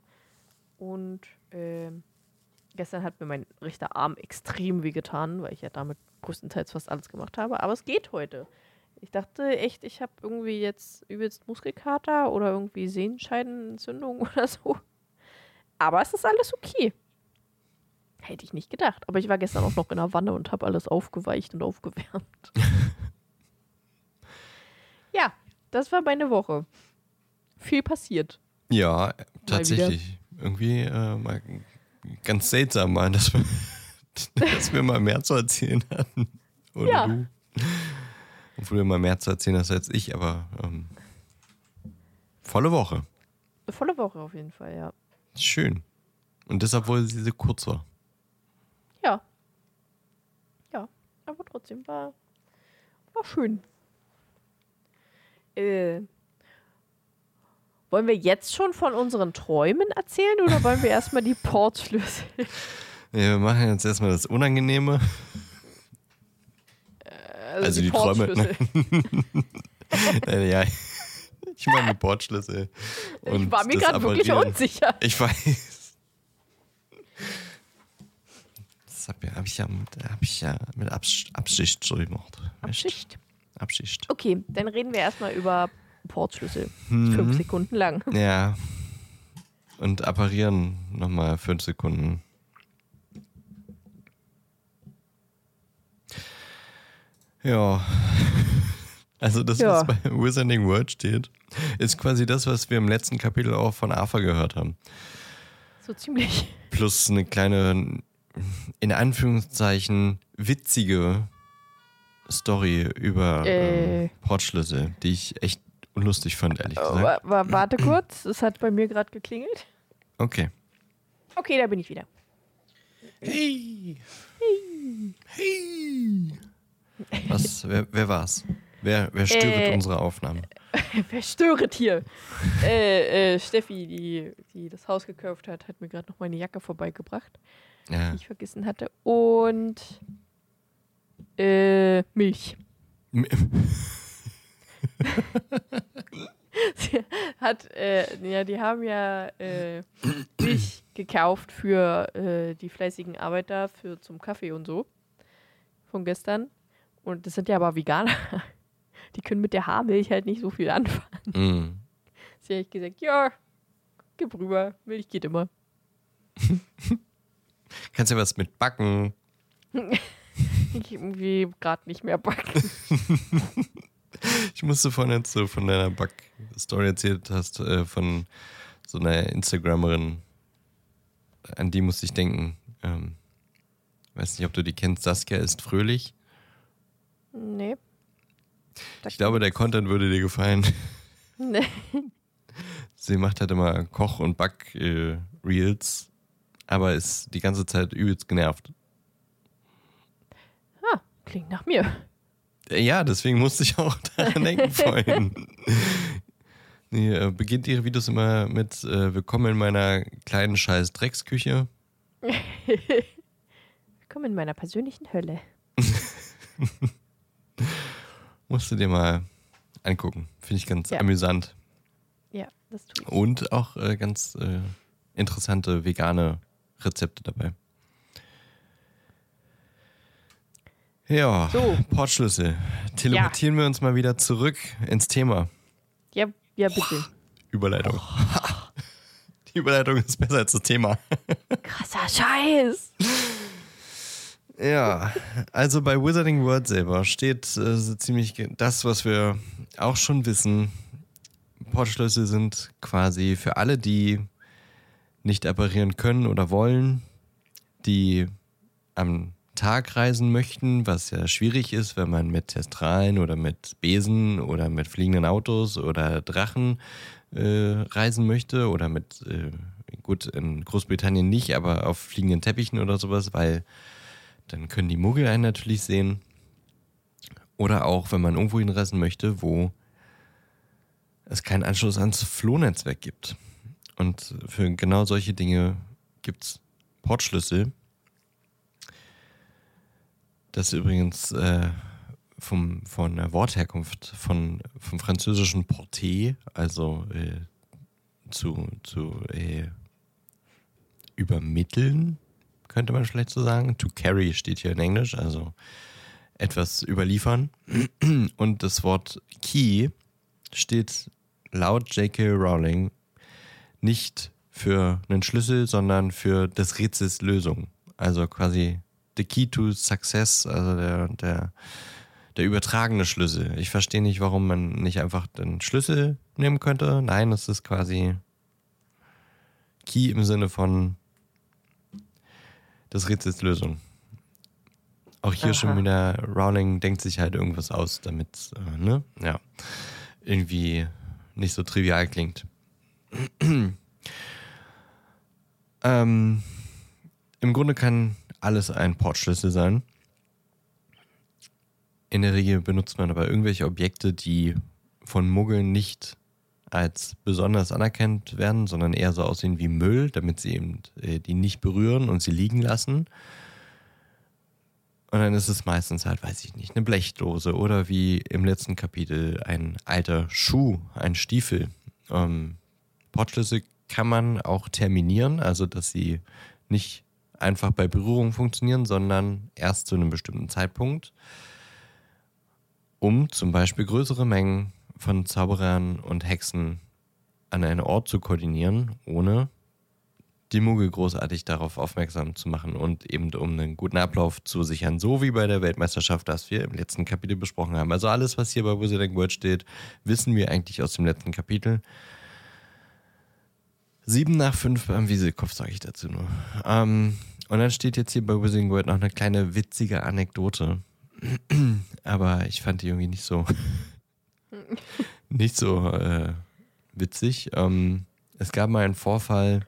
Speaker 1: Und äh, gestern hat mir mein rechter Arm extrem wehgetan, weil ich ja damit größtenteils fast alles gemacht habe. Aber es geht heute. Ich dachte echt, ich habe irgendwie jetzt übelst Muskelkater oder irgendwie Sehenscheidenentzündung oder so. Aber es ist alles okay. Hätte ich nicht gedacht. Aber ich war gestern auch noch in der Wanne und habe alles aufgeweicht und aufgewärmt. ja, das war meine Woche. Viel passiert.
Speaker 2: Ja, tatsächlich. Irgendwie äh, mal ganz seltsam mal, dass wir, dass wir mal mehr zu erzählen hatten. Oder ja. du. Obwohl du mal mehr zu erzählen hast als ich, aber ähm, volle Woche.
Speaker 1: Volle Woche auf jeden Fall, ja.
Speaker 2: Schön. Und deshalb, obwohl sie so kurz war.
Speaker 1: Ja. Ja, aber trotzdem war, war schön. Äh, wollen wir jetzt schon von unseren Träumen erzählen oder wollen wir erstmal die Portschlüssel?
Speaker 2: Nee, wir machen jetzt erstmal das Unangenehme.
Speaker 1: Äh, also, also, die, die Träume.
Speaker 2: ja, ich meine die Portschlüssel.
Speaker 1: ich war mir gerade wirklich unsicher.
Speaker 2: Ich weiß. Das habe hab ich, ja mit, hab ich ja mit Absicht so gemacht.
Speaker 1: Absicht?
Speaker 2: Abschicht.
Speaker 1: Okay, dann reden wir erstmal über Portschlüssel. Mhm. Fünf Sekunden lang.
Speaker 2: Ja. Und apparieren nochmal fünf Sekunden. Ja. Also das, ja. was bei Wizarding World steht, ist quasi das, was wir im letzten Kapitel auch von Arthur gehört haben.
Speaker 1: So ziemlich.
Speaker 2: Plus eine kleine, in Anführungszeichen, witzige Story über äh. ähm, Portschlüssel, die ich echt lustig fand, ehrlich oh, gesagt.
Speaker 1: warte kurz, es hat bei mir gerade geklingelt.
Speaker 2: Okay.
Speaker 1: Okay, da bin ich wieder.
Speaker 2: Hey! Hey! Hey! Was, wer, wer war's? Wer, wer störet äh, unsere Aufnahmen?
Speaker 1: wer störet hier? äh, äh, Steffi, die, die das Haus gekauft hat, hat mir gerade noch meine Jacke vorbeigebracht, ja. die ich vergessen hatte. Und äh, Milch. Sie hat, äh, ja, die haben ja äh, Milch gekauft für die fleißigen Arbeiter für zum Kaffee und so von gestern. Und das sind ja aber Veganer. Die können mit der Haarmilch halt nicht so viel anfangen. Mm. Sie hat gesagt, ja, gib rüber, Milch geht immer.
Speaker 2: Kannst du was mit backen?
Speaker 1: ich irgendwie gerade nicht mehr backen.
Speaker 2: ich musste vorhin, als du von deiner Back-Story erzählt hast, äh, von so einer Instagramerin, an die musste ich denken. Ähm, weiß nicht, ob du die kennst. Saskia ist fröhlich.
Speaker 1: Nee.
Speaker 2: Ich glaube, der Content würde dir gefallen.
Speaker 1: Nee.
Speaker 2: Sie macht halt immer Koch- und Back-Reels, aber ist die ganze Zeit übelst genervt.
Speaker 1: Ah, klingt nach mir.
Speaker 2: Ja, deswegen musste ich auch daran denken vorhin. Nee, äh, beginnt ihre Videos immer mit äh, Willkommen in meiner kleinen scheiß Drecksküche.
Speaker 1: Willkommen in meiner persönlichen Hölle.
Speaker 2: Musst du dir mal angucken. Finde ich ganz ja. amüsant.
Speaker 1: Ja, das tue ich.
Speaker 2: Und auch äh, ganz äh, interessante vegane Rezepte dabei. Ja, so. Portschlüssel. Teleportieren ja. wir uns mal wieder zurück ins Thema.
Speaker 1: Ja, ja bitte.
Speaker 2: Überleitung. Die Überleitung ist besser als das Thema.
Speaker 1: Krasser Scheiß.
Speaker 2: Ja, also bei Wizarding World selber steht äh, so ziemlich das, was wir auch schon wissen. Portschlüssel sind quasi für alle, die nicht apparieren können oder wollen, die am Tag reisen möchten, was ja schwierig ist, wenn man mit Testralen oder mit Besen oder mit fliegenden Autos oder Drachen äh, reisen möchte oder mit, äh, gut, in Großbritannien nicht, aber auf fliegenden Teppichen oder sowas, weil dann können die Muggel einen natürlich sehen. Oder auch, wenn man irgendwo hinreisen möchte, wo es keinen Anschluss ans Flohnetzwerk gibt. Und für genau solche Dinge gibt es Portschlüssel. Das ist übrigens äh, vom, von der Wortherkunft von, vom französischen Porté, also äh, zu, zu äh, übermitteln, könnte man vielleicht so sagen. To carry steht hier in Englisch, also etwas überliefern. Und das Wort Key steht laut J.K. Rowling nicht für einen Schlüssel, sondern für des Rätsels Lösung. Also quasi the key to success, also der, der, der übertragene Schlüssel. Ich verstehe nicht, warum man nicht einfach den Schlüssel nehmen könnte. Nein, es ist quasi Key im Sinne von des Rätsels Lösung. Auch hier Aha. schon wieder, Rowling denkt sich halt irgendwas aus, damit, äh, ne? Ja. Irgendwie nicht so trivial klingt. ähm, Im Grunde kann alles ein Portschlüssel sein. In der Regel benutzt man aber irgendwelche Objekte, die von Muggeln nicht als besonders anerkannt werden, sondern eher so aussehen wie Müll, damit sie eben äh, die nicht berühren und sie liegen lassen. Und dann ist es meistens halt, weiß ich nicht, eine Blechdose oder wie im letzten Kapitel ein alter Schuh, ein Stiefel. Ähm, Portschlüssel kann man auch terminieren, also dass sie nicht einfach bei Berührung funktionieren, sondern erst zu einem bestimmten Zeitpunkt, um zum Beispiel größere Mengen von Zauberern und Hexen an einen Ort zu koordinieren, ohne die Muggel großartig darauf aufmerksam zu machen und eben um einen guten Ablauf zu sichern. So wie bei der Weltmeisterschaft, das wir im letzten Kapitel besprochen haben. Also alles, was hier bei Wizarding World steht, wissen wir eigentlich aus dem letzten Kapitel. Sieben nach fünf beim Wieselkopf, sage ich dazu nur. Ähm, und dann steht jetzt hier bei Wizarding World noch eine kleine witzige Anekdote. Aber ich fand die irgendwie nicht so, nicht so äh, witzig. Ähm, es gab mal einen Vorfall,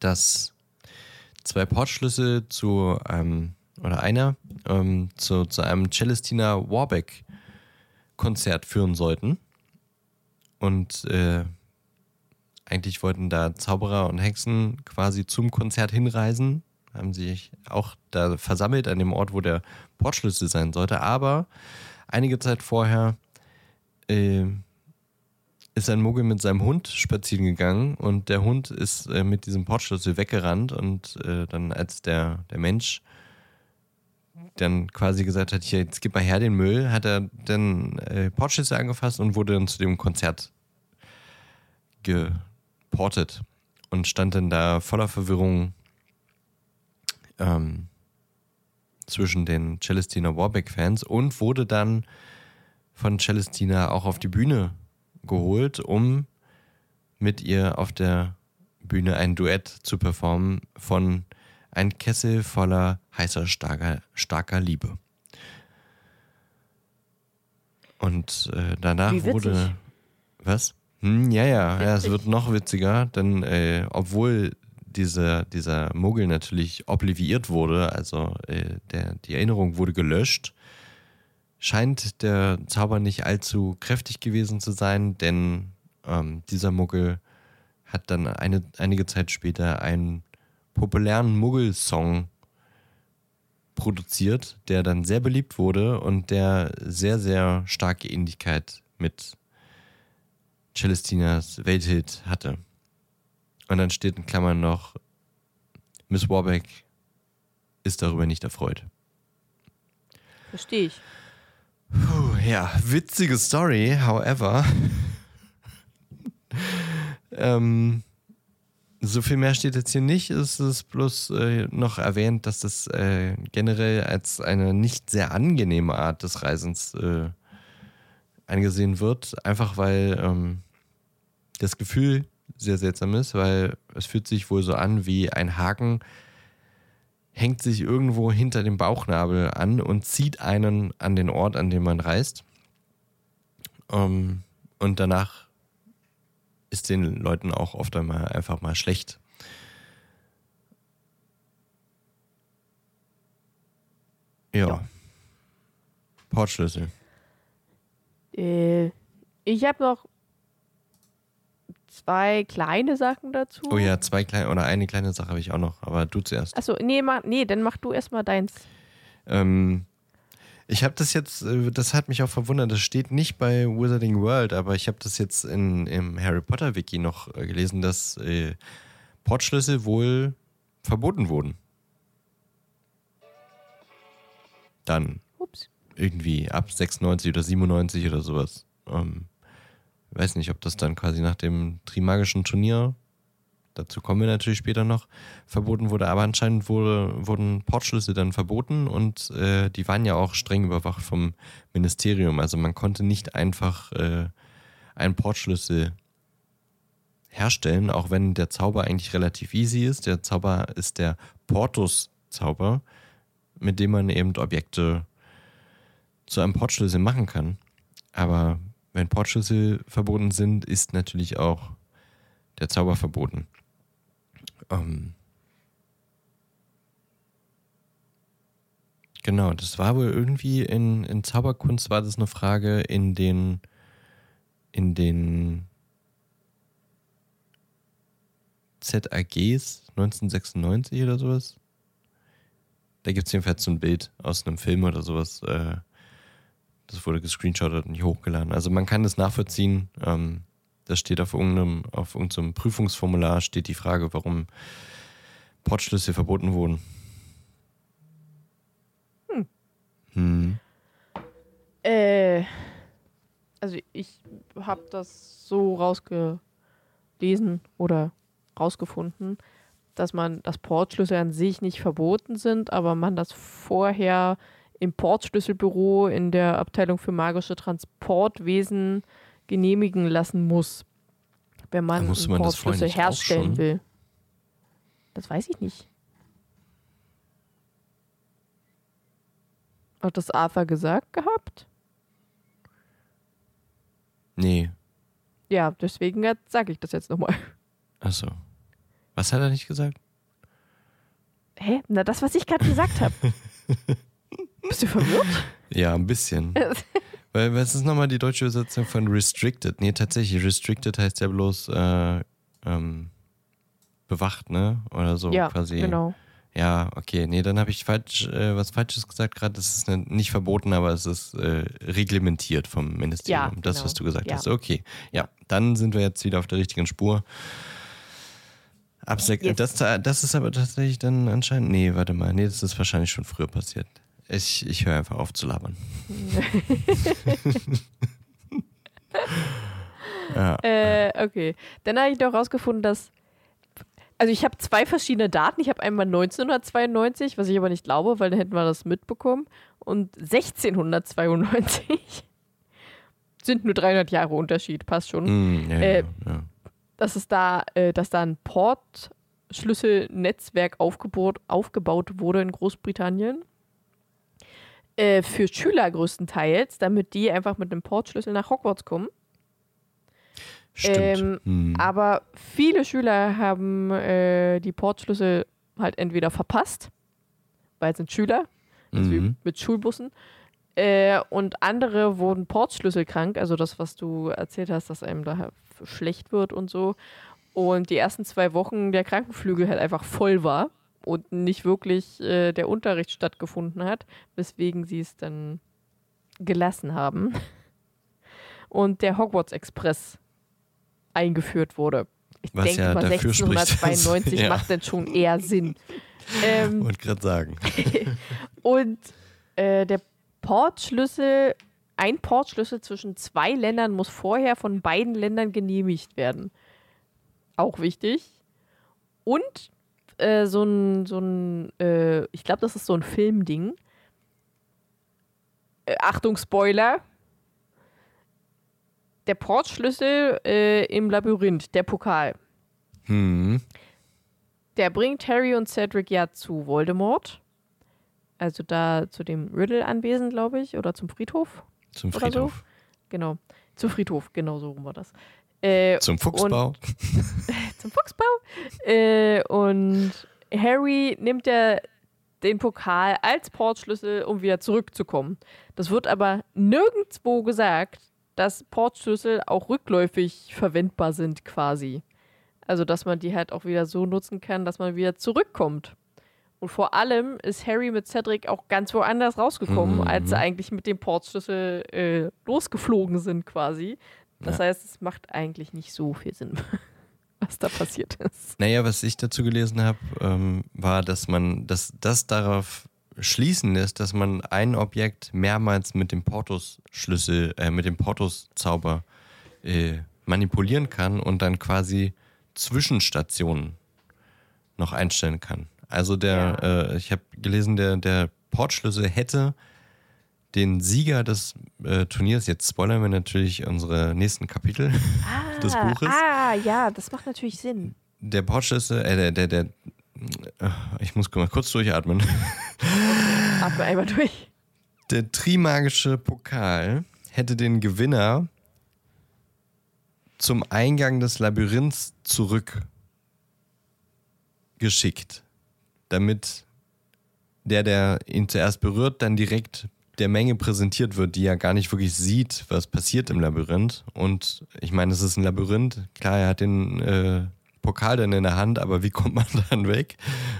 Speaker 2: dass zwei Portschlüssel zu einem, oder einer, ähm, zu, zu einem Celestina Warbeck Konzert führen sollten. Und äh, eigentlich wollten da Zauberer und Hexen quasi zum Konzert hinreisen, haben sich auch da versammelt an dem Ort, wo der Portschlüssel sein sollte. Aber einige Zeit vorher äh, ist ein Muggel mit seinem Hund spazieren gegangen und der Hund ist äh, mit diesem Portschlüssel weggerannt und äh, dann als der, der Mensch dann quasi gesagt hat, hier, jetzt gib mal her den Müll, hat er den äh, Portschlüssel angefasst und wurde dann zu dem Konzert geportet und stand dann da voller Verwirrung ähm, zwischen den Celestina Warbeck-Fans und wurde dann von Celestina auch auf die Bühne geholt, um mit ihr auf der Bühne ein Duett zu performen von Ein Kessel voller heißer, starker, starker Liebe. Und äh, danach wurde. Was? Hm, ja, ja, ja, es wird noch witziger, denn äh, obwohl dieser, dieser Muggel natürlich obliviert wurde, also äh, der, die Erinnerung wurde gelöscht, scheint der Zauber nicht allzu kräftig gewesen zu sein, denn ähm, dieser Muggel hat dann eine, einige Zeit später einen populären Muggel-Song produziert, der dann sehr beliebt wurde und der sehr, sehr starke Ähnlichkeit mit Celestinas Welthit hatte. Und dann steht in Klammern noch, Miss Warbeck ist darüber nicht erfreut.
Speaker 1: Verstehe ich.
Speaker 2: Puh, ja, witzige Story, however. ähm, so viel mehr steht jetzt hier nicht. Es ist bloß äh, noch erwähnt, dass das äh, generell als eine nicht sehr angenehme Art des Reisens äh, angesehen wird. Einfach weil ähm, das Gefühl sehr seltsam ist, weil es fühlt sich wohl so an wie ein Haken, hängt sich irgendwo hinter dem Bauchnabel an und zieht einen an den Ort, an dem man reist. Um, ähm, und danach ist den Leuten auch oft einmal einfach mal schlecht. Ja. ja. Portschlüssel.
Speaker 1: Äh, ich habe noch zwei kleine Sachen dazu.
Speaker 2: Oh ja, zwei kleine oder eine kleine Sache habe ich auch noch, aber du zuerst.
Speaker 1: Achso, nee, mach, nee, dann mach du erstmal deins.
Speaker 2: Ähm, ich habe das jetzt, äh, das hat mich auch verwundert, das steht nicht bei Wizarding World, aber ich habe das jetzt in, im Harry Potter Wiki noch äh, gelesen, dass äh, Portschlüssel wohl verboten wurden. Dann. Ups. Irgendwie ab 96 oder 97 oder sowas. Ähm, weiß nicht, ob das dann quasi nach dem Trimagischen Turnier, dazu kommen wir natürlich später noch, verboten wurde, aber anscheinend wurde, wurden Portschlüssel dann verboten und äh, die waren ja auch streng überwacht vom Ministerium. Also man konnte nicht einfach äh, einen Portschlüssel herstellen, auch wenn der Zauber eigentlich relativ easy ist. Der Zauber ist der Portus-Zauber, mit dem man eben Objekte zu einem Portschlüssel machen kann. Aber wenn Portschlüssel verboten sind, ist natürlich auch der Zauber verboten. Ähm genau, das war wohl irgendwie in, in Zauberkunst war das eine Frage in den in den ZAGs 1996 oder sowas. Da gibt es jedenfalls so ein Bild aus einem Film oder sowas. Äh, das wurde gescreenshottet und nicht hochgeladen. Also man kann das nachvollziehen. Ähm, das steht auf irgendeinem, auf irgendeinem Prüfungsformular steht die Frage, warum Portschlüssel verboten wurden.
Speaker 1: Hm. Hm. Äh, also ich habe das so rausgelesen oder rausgefunden, dass man, dass Portschlüssel an sich nicht verboten sind, aber man das vorher im Portschlüsselbüro in der Abteilung für magische Transportwesen genehmigen lassen muss, wenn man,
Speaker 2: man
Speaker 1: einen Portschlüssel herstellen will. Das weiß ich nicht. Hat das Arthur gesagt gehabt?
Speaker 2: Nee.
Speaker 1: Ja, deswegen sage ich das jetzt nochmal.
Speaker 2: Achso. Was hat er nicht gesagt?
Speaker 1: Hä? Na, das, was ich gerade gesagt habe. Bist du verwirrt?
Speaker 2: Ja, ein bisschen. Weil, was ist nochmal die deutsche Übersetzung von restricted? Nee, tatsächlich, restricted heißt ja bloß äh, ähm, bewacht, ne? Oder so
Speaker 1: ja,
Speaker 2: quasi.
Speaker 1: genau.
Speaker 2: Ja, okay. Nee, dann habe ich falsch, äh, was Falsches gesagt gerade. Das ist nicht verboten, aber es ist äh, reglementiert vom Ministerium.
Speaker 1: Ja,
Speaker 2: das,
Speaker 1: genau.
Speaker 2: was du gesagt
Speaker 1: Ja.
Speaker 2: hast. Okay. Ja, dann sind wir jetzt wieder auf der richtigen Spur. Ab das, das ist aber tatsächlich dann anscheinend. Nee, warte mal. Nee, das ist wahrscheinlich schon früher passiert. Ich, ich höre einfach auf zu labern. ja.
Speaker 1: Äh, okay. Dann habe ich noch rausgefunden, dass. Also ich habe zwei verschiedene Daten. Ich habe einmal 1992, was ich aber nicht glaube, weil dann hätten wir das mitbekommen. Und 1692 sind nur 300 Jahre Unterschied. Passt schon.
Speaker 2: Mm, ja,
Speaker 1: Äh,
Speaker 2: ja, ja.
Speaker 1: dass es da, äh, dass da ein Portschlüsselnetzwerk aufgebaut, aufgebaut wurde in Großbritannien. Äh, für Schüler größtenteils, damit die einfach mit einem Portschlüssel nach Hogwarts kommen.
Speaker 2: Stimmt.
Speaker 1: ähm,
Speaker 2: Hm.
Speaker 1: Aber viele Schüler haben äh, die Portschlüssel halt entweder verpasst, weil es sind Schüler, also
Speaker 2: Mhm.
Speaker 1: mit Schulbussen. Äh, und andere wurden portschlüsselkrank, also das, was du erzählt hast, dass einem da schlecht wird und so. Und die ersten zwei Wochen der Krankenflügel halt einfach voll war und nicht wirklich äh, der Unterricht stattgefunden hat, weswegen sie es dann gelassen haben. Und der Hogwarts Express eingeführt wurde. Ich
Speaker 2: Was
Speaker 1: denke
Speaker 2: ja
Speaker 1: mal,
Speaker 2: dafür spricht, dass-
Speaker 1: 1692
Speaker 2: ja.
Speaker 1: macht dann schon eher Sinn. Ähm,
Speaker 2: Wollte gerade sagen.
Speaker 1: und äh, der Portschlüssel, ein Portschlüssel zwischen zwei Ländern muss vorher von beiden Ländern genehmigt werden. Auch wichtig. Und äh, so ein, so ein äh, ich glaube, das ist so ein Filmding. Äh, Achtung, Spoiler. Der Portschlüssel äh, im Labyrinth, der Pokal,
Speaker 2: Hm.
Speaker 1: der bringt Harry und Cedric ja zu Voldemort. Also da zu dem Riddle-Anwesen, glaube ich, oder zum Friedhof.
Speaker 2: Zum
Speaker 1: Oder so?
Speaker 2: Friedhof.
Speaker 1: Genau. Zum Friedhof, genau so rum war das. Äh,
Speaker 2: Zum Fuchsbau.
Speaker 1: zum Fuchsbau. Äh, und Harry nimmt ja den Pokal als Portschlüssel, um wieder zurückzukommen. Das wird aber nirgendwo gesagt, dass Portschlüssel auch rückläufig verwendbar sind, quasi. Also, dass man die halt auch wieder so nutzen kann, dass man wieder zurückkommt. Und vor allem ist Harry mit Cedric auch ganz woanders rausgekommen,
Speaker 2: Mhm.
Speaker 1: als sie eigentlich mit dem Portschlüssel äh, losgeflogen sind, quasi. Das
Speaker 2: Ja.
Speaker 1: heißt, es macht eigentlich nicht so viel Sinn, was da passiert ist.
Speaker 2: Naja, was ich dazu gelesen habe, ähm, war, dass man dass das darauf schließen lässt, dass man ein Objekt mehrmals mit dem Portus-Schlüssel, äh, mit dem Portus-Zauber äh, manipulieren kann und dann quasi Zwischenstationen noch einstellen kann. Also der, äh, ich habe gelesen, der, der Portschlüssel hätte den Sieger des äh, Turniers, jetzt spoilern wir natürlich unsere nächsten Kapitel des Buches.
Speaker 1: Ah, ja, das macht natürlich Sinn.
Speaker 2: Der Portschlüssel, äh, der, der, der, äh, ich muss mal kurz durchatmen.
Speaker 1: Atme einmal durch.
Speaker 2: Der Trimagische Pokal hätte den Gewinner zum Eingang des Labyrinths zurückgeschickt, damit der, der ihn zuerst berührt, dann direkt der Menge präsentiert wird, die ja gar nicht wirklich sieht, was passiert im Labyrinth. Und ich meine, es ist ein Labyrinth. Klar, er hat den äh, Pokal dann in der Hand, aber wie kommt man dann weg?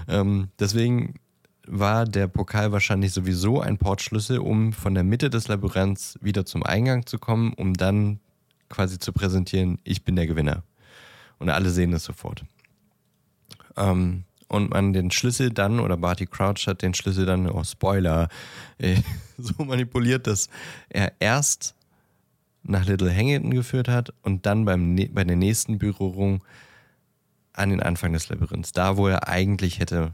Speaker 2: Ähm, deswegen war der Pokal wahrscheinlich sowieso ein Portschlüssel, um von der Mitte des Labyrinths wieder zum Eingang zu kommen, um dann quasi zu präsentieren, ich bin der Gewinner. Und alle sehen es sofort. Ähm, und man den Schlüssel dann, oder Barty Crouch hat den Schlüssel dann, oh Spoiler, äh, so manipuliert, dass er erst nach Little Hangington geführt hat und dann beim, ne- bei der nächsten Berührung an den Anfang des Labyrinths, da wo er eigentlich hätte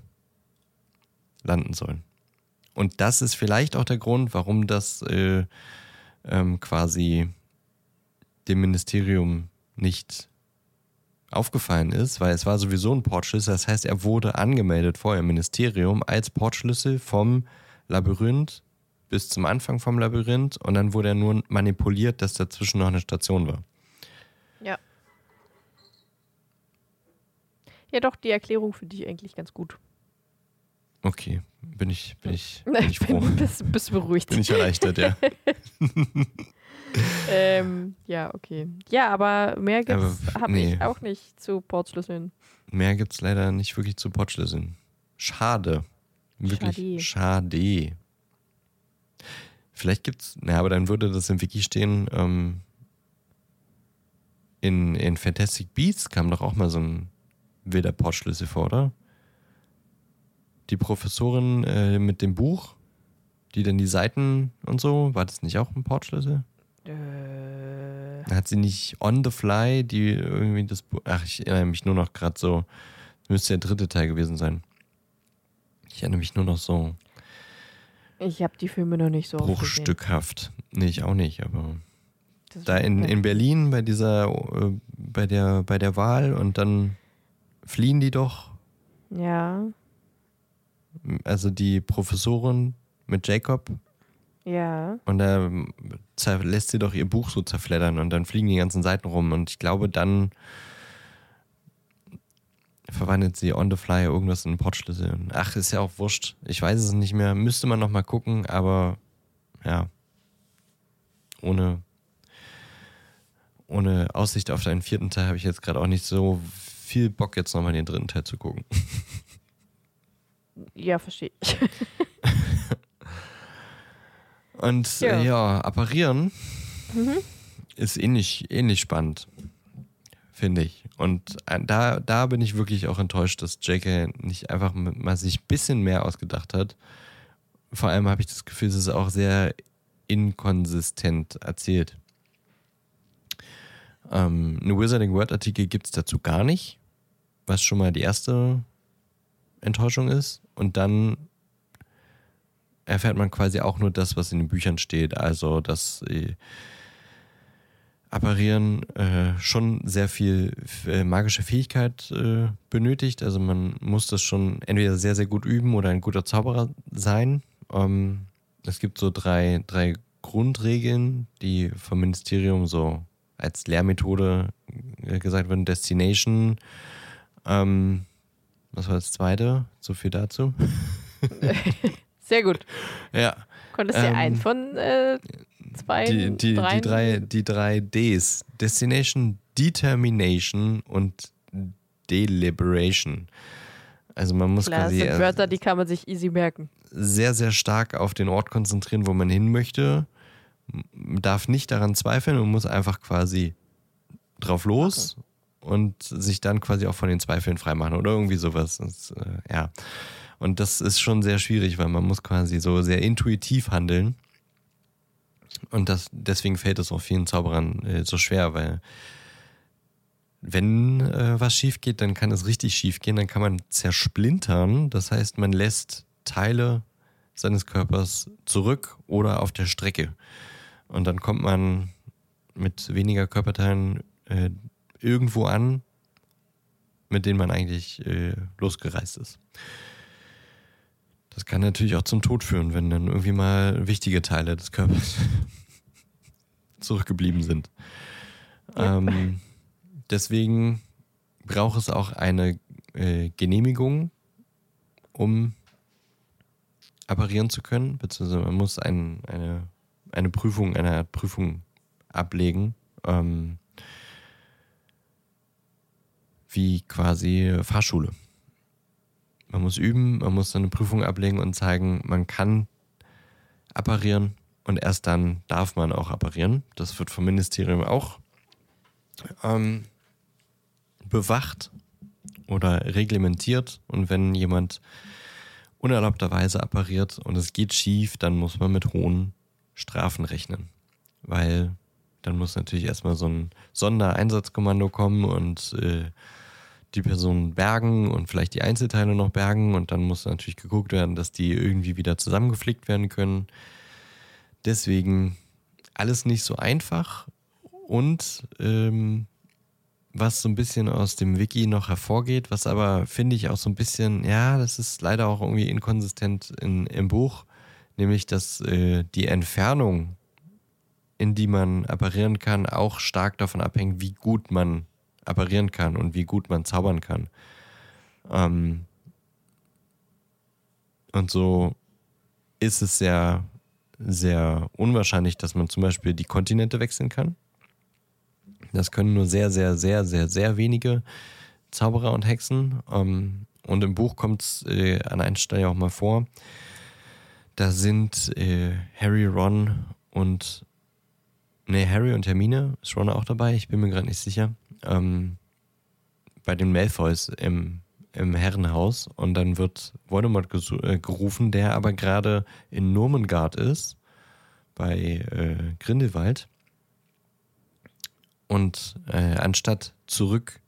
Speaker 2: landen sollen. Und das ist vielleicht auch der Grund, warum das äh, ähm, quasi dem Ministerium nicht aufgefallen ist, weil es war sowieso ein Portschlüssel. Das heißt, er wurde angemeldet vorher im Ministerium als Portschlüssel vom Labyrinth bis zum Anfang vom Labyrinth und dann wurde er nur manipuliert, dass dazwischen noch eine Station war.
Speaker 1: Ja. Ja, doch, die Erklärung finde ich eigentlich ganz gut.
Speaker 2: Okay, bin ich, bin ich, bin ich froh.
Speaker 1: bist, bist beruhigt.
Speaker 2: Bin ich erleichtert, ja.
Speaker 1: ähm, ja, okay. Ja, aber mehr gibt's habe nee. ich auch nicht zu Portschlüsseln.
Speaker 2: Mehr gibt es leider nicht wirklich zu Portschlüsseln. Schade. Wirklich schade. schade. Vielleicht gibt's, naja, aber dann würde das im Wiki stehen, ähm, in, in Fantastic Beasts kam doch auch mal so ein wilder Portschlüssel vor, oder? Die Professorin äh, mit dem Buch, die dann die Seiten und so, war das nicht auch ein Portschlüssel? Äh. Hat sie nicht on the fly, die irgendwie das Buch. Ach, ich erinnere mich nur noch gerade so. Das müsste der dritte Teil gewesen sein. Ich erinnere mich nur noch so.
Speaker 1: Ich habe die Filme noch nicht so
Speaker 2: Bruchstückhaft. Nee, ich auch nicht, aber. Da in, in Berlin bei dieser, äh, bei der, bei der Wahl und dann fliehen die doch.
Speaker 1: Ja.
Speaker 2: Also die Professorin mit Jacob.
Speaker 1: Ja.
Speaker 2: Und da lässt sie doch ihr Buch so zerfleddern und dann fliegen die ganzen Seiten rum. Und ich glaube, dann verwandelt sie on the fly irgendwas in einen Portschlüssel. Ach, ist ja auch wurscht. Ich weiß es nicht mehr. Müsste man nochmal gucken, aber ja. Ohne, ohne Aussicht auf deinen vierten Teil habe ich jetzt gerade auch nicht so viel Bock, jetzt nochmal den dritten Teil zu gucken.
Speaker 1: Ja, verstehe ich.
Speaker 2: Und ja, äh, ja apparieren mhm. ist ähnlich, ähnlich spannend, finde ich. Und äh, da, da bin ich wirklich auch enttäuscht, dass J.K. nicht einfach mal sich ein bisschen mehr ausgedacht hat. Vor allem habe ich das Gefühl, es ist auch sehr inkonsistent erzählt. Ähm, eine Wizarding Word Artikel gibt es dazu gar nicht, was schon mal die erste Enttäuschung ist. Und dann erfährt man quasi auch nur das, was in den Büchern steht. Also, dass äh, Apparieren äh, schon sehr viel äh, magische Fähigkeit äh, benötigt. Also man muss das schon entweder sehr, sehr gut üben oder ein guter Zauberer sein. Ähm, es gibt so drei, drei Grundregeln, die vom Ministerium so als Lehrmethode äh, gesagt werden. Destination. Ähm, was war das zweite? So viel dazu.
Speaker 1: Sehr gut.
Speaker 2: Ja.
Speaker 1: Konntest du ähm, einen von äh, zwei,
Speaker 2: die, die, drei, die, drei, die drei Ds. Destination, Determination und Deliberation. Also man muss
Speaker 1: Klar, quasi. Das sind Wörter, die kann man sich easy merken.
Speaker 2: Sehr, sehr stark auf den Ort konzentrieren, wo man hin möchte. Man darf nicht daran zweifeln und muss einfach quasi drauf los okay. und sich dann quasi auch von den Zweifeln freimachen oder irgendwie sowas. Das, äh, ja. Und das ist schon sehr schwierig, weil man muss quasi so sehr intuitiv handeln. Und das, deswegen fällt es auch vielen Zauberern äh, so schwer, weil wenn äh, was schief geht, dann kann es richtig schief gehen, dann kann man zersplintern. Das heißt, man lässt Teile seines Körpers zurück oder auf der Strecke. Und dann kommt man mit weniger Körperteilen äh, irgendwo an, mit denen man eigentlich äh, losgereist ist. Das kann natürlich auch zum Tod führen, wenn dann irgendwie mal wichtige Teile des Körpers zurückgeblieben sind. Ja. Ähm, deswegen braucht es auch eine äh, Genehmigung, um apparieren zu können, beziehungsweise man muss ein, eine, eine Prüfung, eine Art Prüfung ablegen, ähm, wie quasi Fahrschule. Man muss üben, man muss eine Prüfung ablegen und zeigen, man kann apparieren und erst dann darf man auch apparieren. Das wird vom Ministerium auch ähm, bewacht oder reglementiert. Und wenn jemand unerlaubterweise appariert und es geht schief, dann muss man mit hohen Strafen rechnen. Weil dann muss natürlich erstmal so ein Sondereinsatzkommando kommen und äh, die Person bergen und vielleicht die Einzelteile noch bergen und dann muss natürlich geguckt werden, dass die irgendwie wieder zusammengeflickt werden können. Deswegen alles nicht so einfach und ähm, was so ein bisschen aus dem Wiki noch hervorgeht, was aber finde ich auch so ein bisschen, ja, das ist leider auch irgendwie inkonsistent in, im Buch, nämlich dass äh, die Entfernung, in die man apparieren kann, auch stark davon abhängt, wie gut man apparieren kann und wie gut man zaubern kann. Ähm, und so ist es sehr, sehr unwahrscheinlich, dass man zum Beispiel die Kontinente wechseln kann. Das können nur sehr, sehr, sehr, sehr, sehr wenige Zauberer und Hexen. Ähm, und im Buch kommt es äh, an einer Stelle auch mal vor. Da sind äh, Harry, Ron und Ne, Harry und Hermine ist Ron auch dabei, ich bin mir gerade nicht sicher ähm, bei den Malfoys im, im Herrenhaus und dann wird Voldemort äh, gerufen, der aber gerade in Nurmengard ist, bei äh, Grindelwald. Und äh, anstatt zurück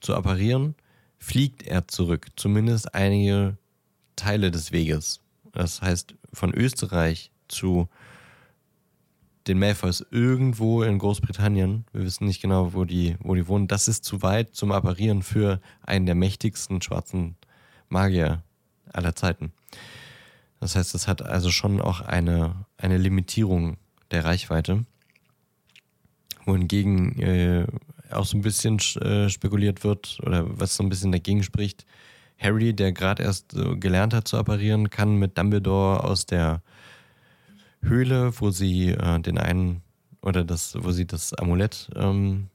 Speaker 2: zu apparieren, fliegt er zurück, zumindest einige Teile des Weges. Das heißt, von Österreich zu den Malfoys irgendwo in Großbritannien. Wir wissen nicht genau, wo die, wo die wohnen. Das ist zu weit zum Apparieren für einen der mächtigsten schwarzen Magier aller Zeiten. Das heißt, es hat also schon auch eine, eine Limitierung der Reichweite. Wohingegen äh, auch so ein bisschen äh, spekuliert wird oder was so ein bisschen dagegen spricht. Harry, der gerade erst äh, gelernt hat zu apparieren, kann mit Dumbledore aus der Höhle, wo sie äh, den einen oder das, wo sie das Amulett ähm,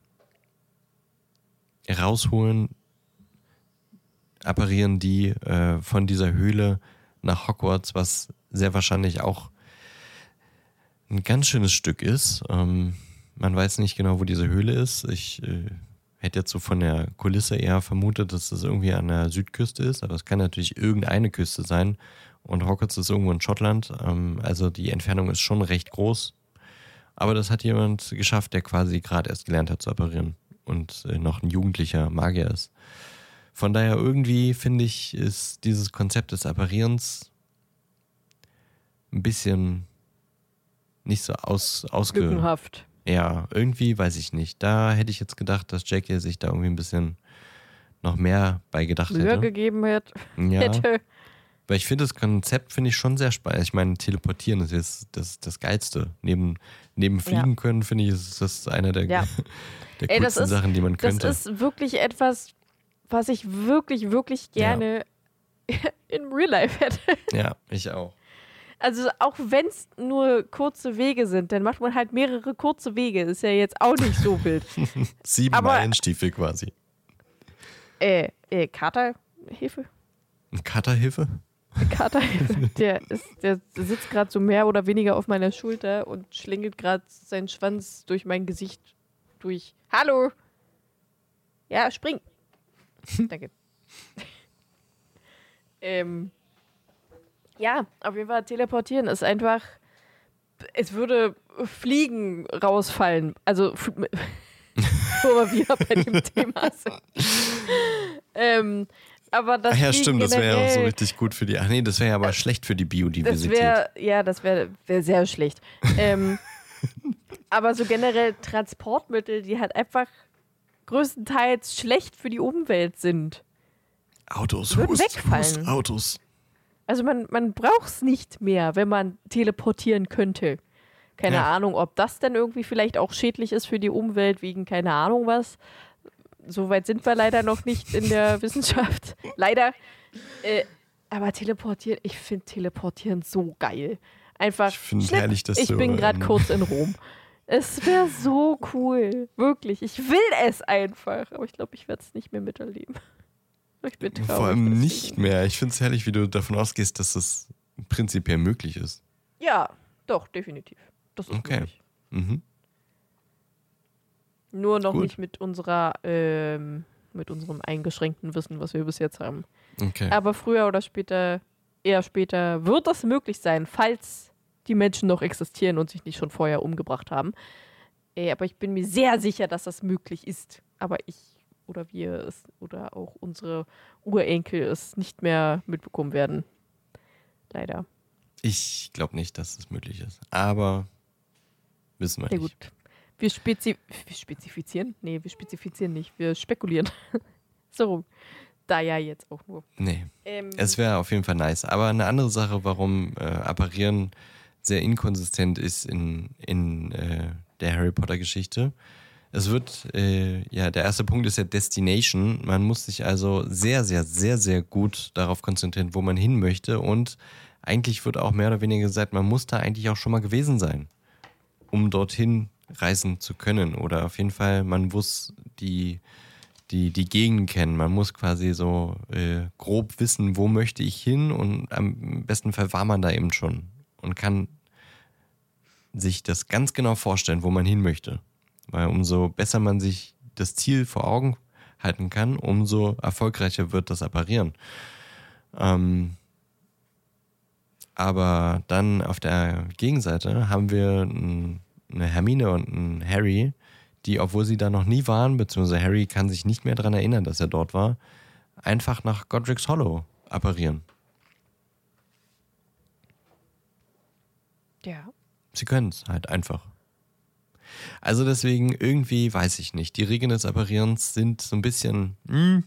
Speaker 2: rausholen, apparieren die äh, von dieser Höhle nach Hogwarts, was sehr wahrscheinlich auch ein ganz schönes Stück ist. Ähm, man weiß nicht genau, wo diese Höhle ist. Ich äh, hätte jetzt so von der Kulisse eher vermutet, dass das irgendwie an der Südküste ist, aber es kann natürlich irgendeine Küste sein und Hogwarts ist irgendwo in Schottland. Ähm, also die Entfernung ist schon recht groß. Aber das hat jemand geschafft, der quasi gerade erst gelernt hat zu apparieren und äh, noch ein jugendlicher Magier ist. Von daher irgendwie finde ich, ist dieses Konzept des Apparierens ein bisschen nicht so aus, ausge...
Speaker 1: Lückenhaft.
Speaker 2: Ja, irgendwie weiß ich nicht. Da hätte ich jetzt gedacht, dass Jackie sich da irgendwie ein bisschen noch mehr bei gedacht
Speaker 1: Mühe
Speaker 2: hätte.
Speaker 1: gegeben hätte.
Speaker 2: Ja.
Speaker 1: hätte.
Speaker 2: Weil ich finde das Konzept finde ich schon sehr spannend. Ich meine, teleportieren ist jetzt das, das Geilste. Neben, neben Fliegen
Speaker 1: Ja.
Speaker 2: können, finde ich, ist das eine der,
Speaker 1: Ja.
Speaker 2: der
Speaker 1: Ey,
Speaker 2: coolsten
Speaker 1: ist-
Speaker 2: Sachen, die man könnte.
Speaker 1: Das ist wirklich etwas, was ich wirklich, wirklich gerne in Real Life hätte.
Speaker 2: ja, ich auch.
Speaker 1: Also auch wenn es nur kurze Wege sind, dann macht man halt mehrere kurze Wege. Ist ja jetzt auch nicht so wild.
Speaker 2: Sieben
Speaker 1: Aber-
Speaker 2: Meilenstiefel quasi.
Speaker 1: äh, äh, Katerhefe?
Speaker 2: Ein
Speaker 1: Katerhefe. Der, ist, der sitzt gerade so mehr oder weniger auf meiner Schulter und schlingelt gerade seinen Schwanz durch mein Gesicht durch. Hallo! Ja, spring! Danke. ähm, ja, auf jeden Fall teleportieren ist einfach. Es würde Fliegen rausfallen. Also, wo wir wieder bei dem Thema sind. ähm, aber das
Speaker 2: Ach ja, stimmt, das wäre ja auch so richtig gut für die. Ach nee, das wäre ja aber schlecht für die
Speaker 1: das
Speaker 2: Biodiversität.
Speaker 1: wäre, ja, das wäre wär sehr schlecht. ähm, aber so generell Transportmittel, die halt einfach größtenteils schlecht für die Umwelt sind.
Speaker 2: Autos,
Speaker 1: würden
Speaker 2: Hust,
Speaker 1: wegfallen.
Speaker 2: Hust, Autos.
Speaker 1: Also man, man braucht es nicht mehr, wenn man teleportieren könnte. Keine
Speaker 2: Ja.
Speaker 1: Ahnung, ob das dann irgendwie vielleicht auch schädlich ist für die Umwelt, wegen keine Ahnung was. Soweit sind wir leider noch nicht in der Wissenschaft. Leider. Äh, aber teleportieren, ich finde teleportieren so geil. Einfach.
Speaker 2: Ich finde herrlich, dass
Speaker 1: Ich
Speaker 2: du,
Speaker 1: bin gerade
Speaker 2: ähm,
Speaker 1: kurz in Rom. Es wäre so cool. Wirklich. Ich will es einfach. Aber ich glaube, ich werde es nicht mehr miterleben. Ich bin traurig.
Speaker 2: Vor allem
Speaker 1: deswegen.
Speaker 2: nicht mehr. Ich finde es herrlich, wie du davon ausgehst, dass das prinzipiell möglich ist.
Speaker 1: Ja, doch, definitiv. Das ist
Speaker 2: Okay.
Speaker 1: möglich.
Speaker 2: Mhm.
Speaker 1: Nur noch
Speaker 2: Gut.
Speaker 1: nicht mit unserer, ähm, mit unserem eingeschränkten Wissen, was wir bis jetzt haben.
Speaker 2: Okay.
Speaker 1: Aber früher oder später, eher später, wird das möglich sein, falls die Menschen noch existieren und sich nicht schon vorher umgebracht haben. Äh, aber ich bin mir sehr sicher, dass das möglich ist. Aber ich oder wir es oder auch unsere Urenkel es nicht mehr mitbekommen werden. Leider.
Speaker 2: Ich glaube nicht, dass es möglich ist. Aber wissen wir ja, nicht. gut.
Speaker 1: Wir, spezi wir spezifizieren? Nee, wir spezifizieren nicht. Wir spekulieren. so Da ja jetzt auch nur.
Speaker 2: Nee. Ähm, es wäre auf jeden Fall nice. Aber eine andere Sache, warum äh, Apparieren sehr inkonsistent ist in, in äh, der Harry Potter-Geschichte. Es wird, äh, ja, der erste Punkt ist ja Destination. Man muss sich also sehr, sehr, sehr, sehr gut darauf konzentrieren, wo man hin möchte. Und eigentlich wird auch mehr oder weniger gesagt, man muss da eigentlich auch schon mal gewesen sein, um dorthin reisen zu können. Oder auf jeden Fall, man muss die, die, die Gegend kennen. Man muss quasi so äh, grob wissen, wo möchte ich hin und am besten Fall war man da eben schon und kann sich das ganz genau vorstellen, wo man hin möchte. Weil umso besser man sich das Ziel vor Augen halten kann, umso erfolgreicher wird das Apparieren. Ähm, aber dann auf der Gegenseite haben wir eine Hermine und einen Harry, die, obwohl sie da noch nie waren, beziehungsweise Harry kann sich nicht mehr daran erinnern, dass er dort war, einfach nach Godric's Hollow apparieren.
Speaker 1: Ja.
Speaker 2: Sie können es halt einfach. Also deswegen irgendwie weiß ich nicht. Die Regeln des Apparierens sind so ein bisschen. Mm.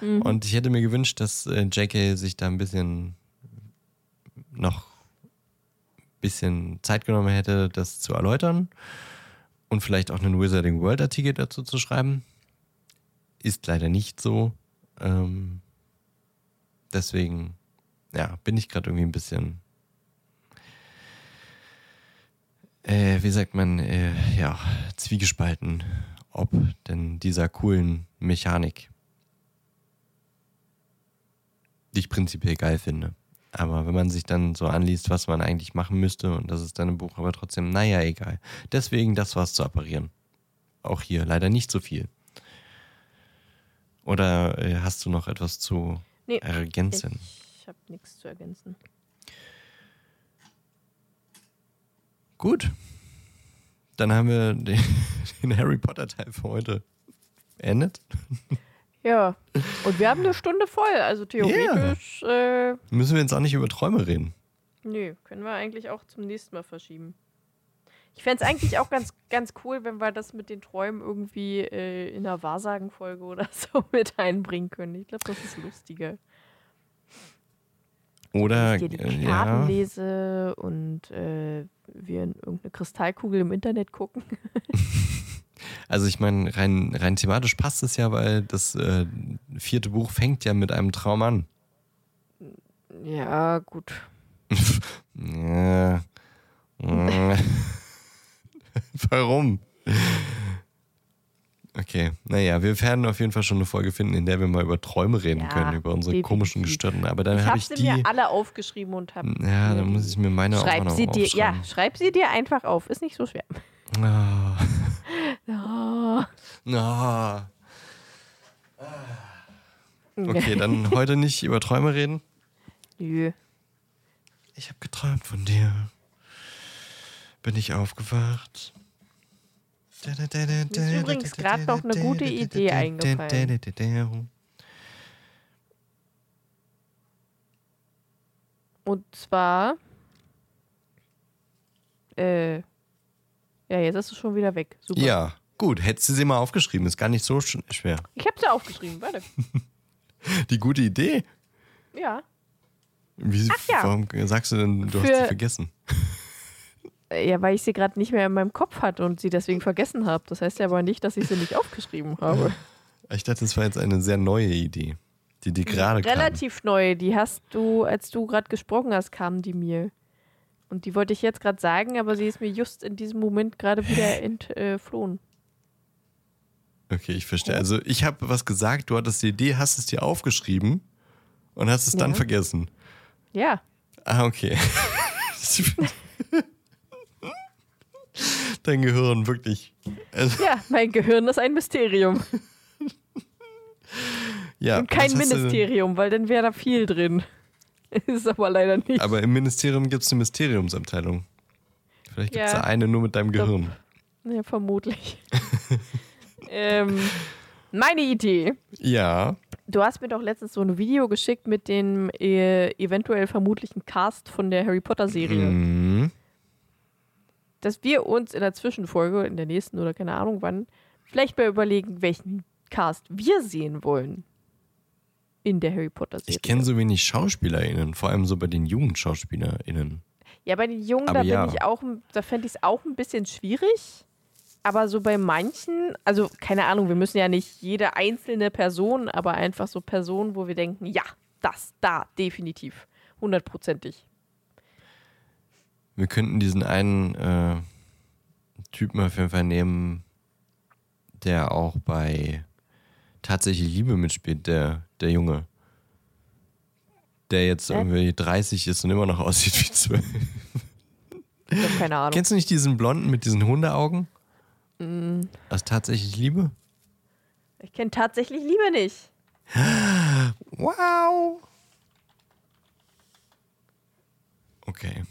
Speaker 2: Mhm. Und ich hätte mir gewünscht, dass äh, JK sich da ein bisschen noch ein bisschen Zeit genommen hätte, das zu erläutern und vielleicht auch einen Wizarding World Artikel dazu zu schreiben. Ist leider nicht so. Ähm, deswegen, ja, bin ich gerade irgendwie ein bisschen äh, wie sagt man, äh, ja, zwiegespalten, ob denn dieser coolen Mechanik, die ich prinzipiell geil finde. Aber wenn man sich dann so anliest, was man eigentlich machen müsste, und das ist dann im Buch aber trotzdem, naja, egal. Deswegen, das war's zu apparieren. Auch hier leider nicht so viel. Oder äh, hast du noch etwas zu nee, ergänzen?
Speaker 1: Ich habe nichts zu ergänzen.
Speaker 2: Gut. Dann haben wir den, den Harry Potter Teil für heute beendet.
Speaker 1: Ja. Und wir haben eine Stunde voll. Also theoretisch. Yeah. Äh,
Speaker 2: Müssen wir jetzt auch nicht über Träume reden?
Speaker 1: Nö, können wir eigentlich auch zum nächsten Mal verschieben. Ich fände es eigentlich auch ganz, ganz cool, wenn wir das mit den Träumen irgendwie äh, in einer Wahrsagenfolge oder so mit einbringen können. Ich glaube, das ist lustiger.
Speaker 2: Oder
Speaker 1: ich dir die Karten ja. lese und äh, wir in irgendeine Kristallkugel im Internet gucken.
Speaker 2: Also ich meine, rein, rein thematisch passt es ja, weil das äh, vierte Buch fängt ja mit einem Traum an.
Speaker 1: Ja, gut.
Speaker 2: ja. Warum? Okay, naja, wir werden auf jeden Fall schon eine Folge finden, in der wir mal über Träume reden ja, können, über unsere definitiv. komischen Gestörten. Aber dann habe ich, hab ich die
Speaker 1: mir alle aufgeschrieben und habe.
Speaker 2: Ja, dann muss ich mir meine
Speaker 1: schreib
Speaker 2: auch noch
Speaker 1: sie dir, Ja, schreib sie dir einfach auf. Ist nicht so schwer.
Speaker 2: Oh. Oh. Oh. Okay, dann heute nicht über Träume reden.
Speaker 1: Nö.
Speaker 2: Ich habe geträumt von dir. Bin ich aufgewacht.
Speaker 1: Mir ist übrigens gerade noch eine gute Idee eingefallen. Und zwar. Äh. Ja, jetzt ist es schon wieder weg.
Speaker 2: Super. Ja, gut. Hättest du sie mal aufgeschrieben. Ist gar nicht so schwer.
Speaker 1: Ich habe sie aufgeschrieben. Warte.
Speaker 2: Die gute Idee?
Speaker 1: Ja.
Speaker 2: Wie, Ach ja. Warum sagst du denn, du Für, hast sie vergessen?
Speaker 1: Ja, weil ich sie gerade nicht mehr in meinem Kopf hatte und sie deswegen vergessen habe. Das heißt ja aber nicht, dass ich sie nicht aufgeschrieben habe.
Speaker 2: Ich dachte, das war jetzt eine sehr neue Idee, die dir gerade
Speaker 1: kam. Relativ neu. Die hast du, als du gerade gesprochen hast, kamen die mir. Und die wollte ich jetzt gerade sagen, aber sie ist mir just in diesem Moment gerade wieder entflohen.
Speaker 2: okay, ich verstehe. Also ich habe was gesagt, du hattest die Idee, hast es dir aufgeschrieben und hast es ja. dann vergessen.
Speaker 1: Ja.
Speaker 2: Ah, okay. Dein Gehirn, wirklich.
Speaker 1: Also ja, mein Gehirn ist ein Mysterium.
Speaker 2: ja,
Speaker 1: Und kein Ministerium, weil dann wäre da viel drin. Ist aber leider nicht.
Speaker 2: Aber im Ministerium gibt es eine Mysteriumsabteilung. Vielleicht gibt es ja, da eine nur mit deinem Gehirn.
Speaker 1: Ja, vermutlich. ähm, meine Idee.
Speaker 2: Ja.
Speaker 1: Du hast mir doch letztens so ein Video geschickt mit dem äh, eventuell vermutlichen Cast von der Harry Potter Serie.
Speaker 2: Mhm.
Speaker 1: Dass wir uns in der Zwischenfolge, in der nächsten oder keine Ahnung wann, vielleicht mal überlegen, welchen Cast wir sehen wollen. In der Harry Potter Serie.
Speaker 2: Ich kenne so wenig SchauspielerInnen, vor allem so bei den jungen SchauspielerInnen.
Speaker 1: Ja, bei den Jungen,
Speaker 2: Aber
Speaker 1: da
Speaker 2: ja.
Speaker 1: bin ich auch, da fände ich es auch ein bisschen schwierig. Aber so bei manchen, also keine Ahnung, wir müssen ja nicht jede einzelne Person, aber einfach so Personen, wo wir denken, ja, das, da, definitiv, hundertprozentig.
Speaker 2: Wir könnten diesen einen äh, Typen auf jeden Fall nehmen, der auch bei Tatsächlich Liebe mitspielt, der, der Junge. Der jetzt
Speaker 1: Hä?
Speaker 2: irgendwie 30 ist und immer noch aussieht wie 12.
Speaker 1: Ich habe keine Ahnung.
Speaker 2: Kennst du nicht diesen Blonden mit diesen Hundeaugen?
Speaker 1: Mm,
Speaker 2: Aus Tatsächlich Liebe?
Speaker 1: Ich kenne tatsächlich Liebe nicht.
Speaker 2: Wow! Okay.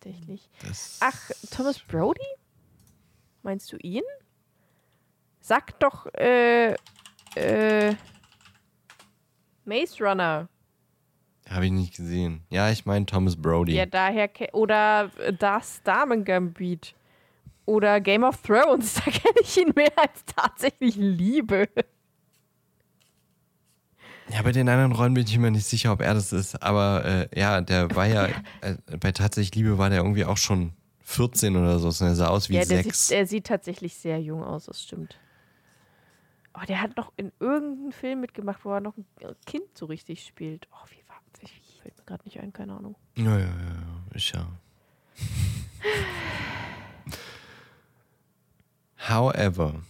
Speaker 1: Tatsächlich.
Speaker 2: Das
Speaker 1: Ach, Thomas Brody? Meinst du ihn? Sag doch, äh, äh, Maze Runner.
Speaker 2: habe ich nicht gesehen. Ja, ich meine Thomas Brody.
Speaker 1: Ja, daher, oder äh, das Damen-Gambit. Oder Game of Thrones, da kenne ich ihn mehr als tatsächlich Liebe.
Speaker 2: Ja, bei den anderen Rollen bin ich mir nicht sicher, ob er das ist. Aber äh, ja, der war ja, äh, bei Tatsächlich Liebe war der irgendwie auch schon 14 oder so. Er sah aus wie
Speaker 1: ja, der
Speaker 2: sechs.
Speaker 1: sieht, er sieht tatsächlich sehr jung aus, das stimmt. Oh, der hat noch in irgendeinem Film mitgemacht, wo er noch ein Kind so richtig spielt. Oh, wie war wie, Fällt mir gerade nicht ein, keine Ahnung.
Speaker 2: Ja, ja, ja, ist ja. However.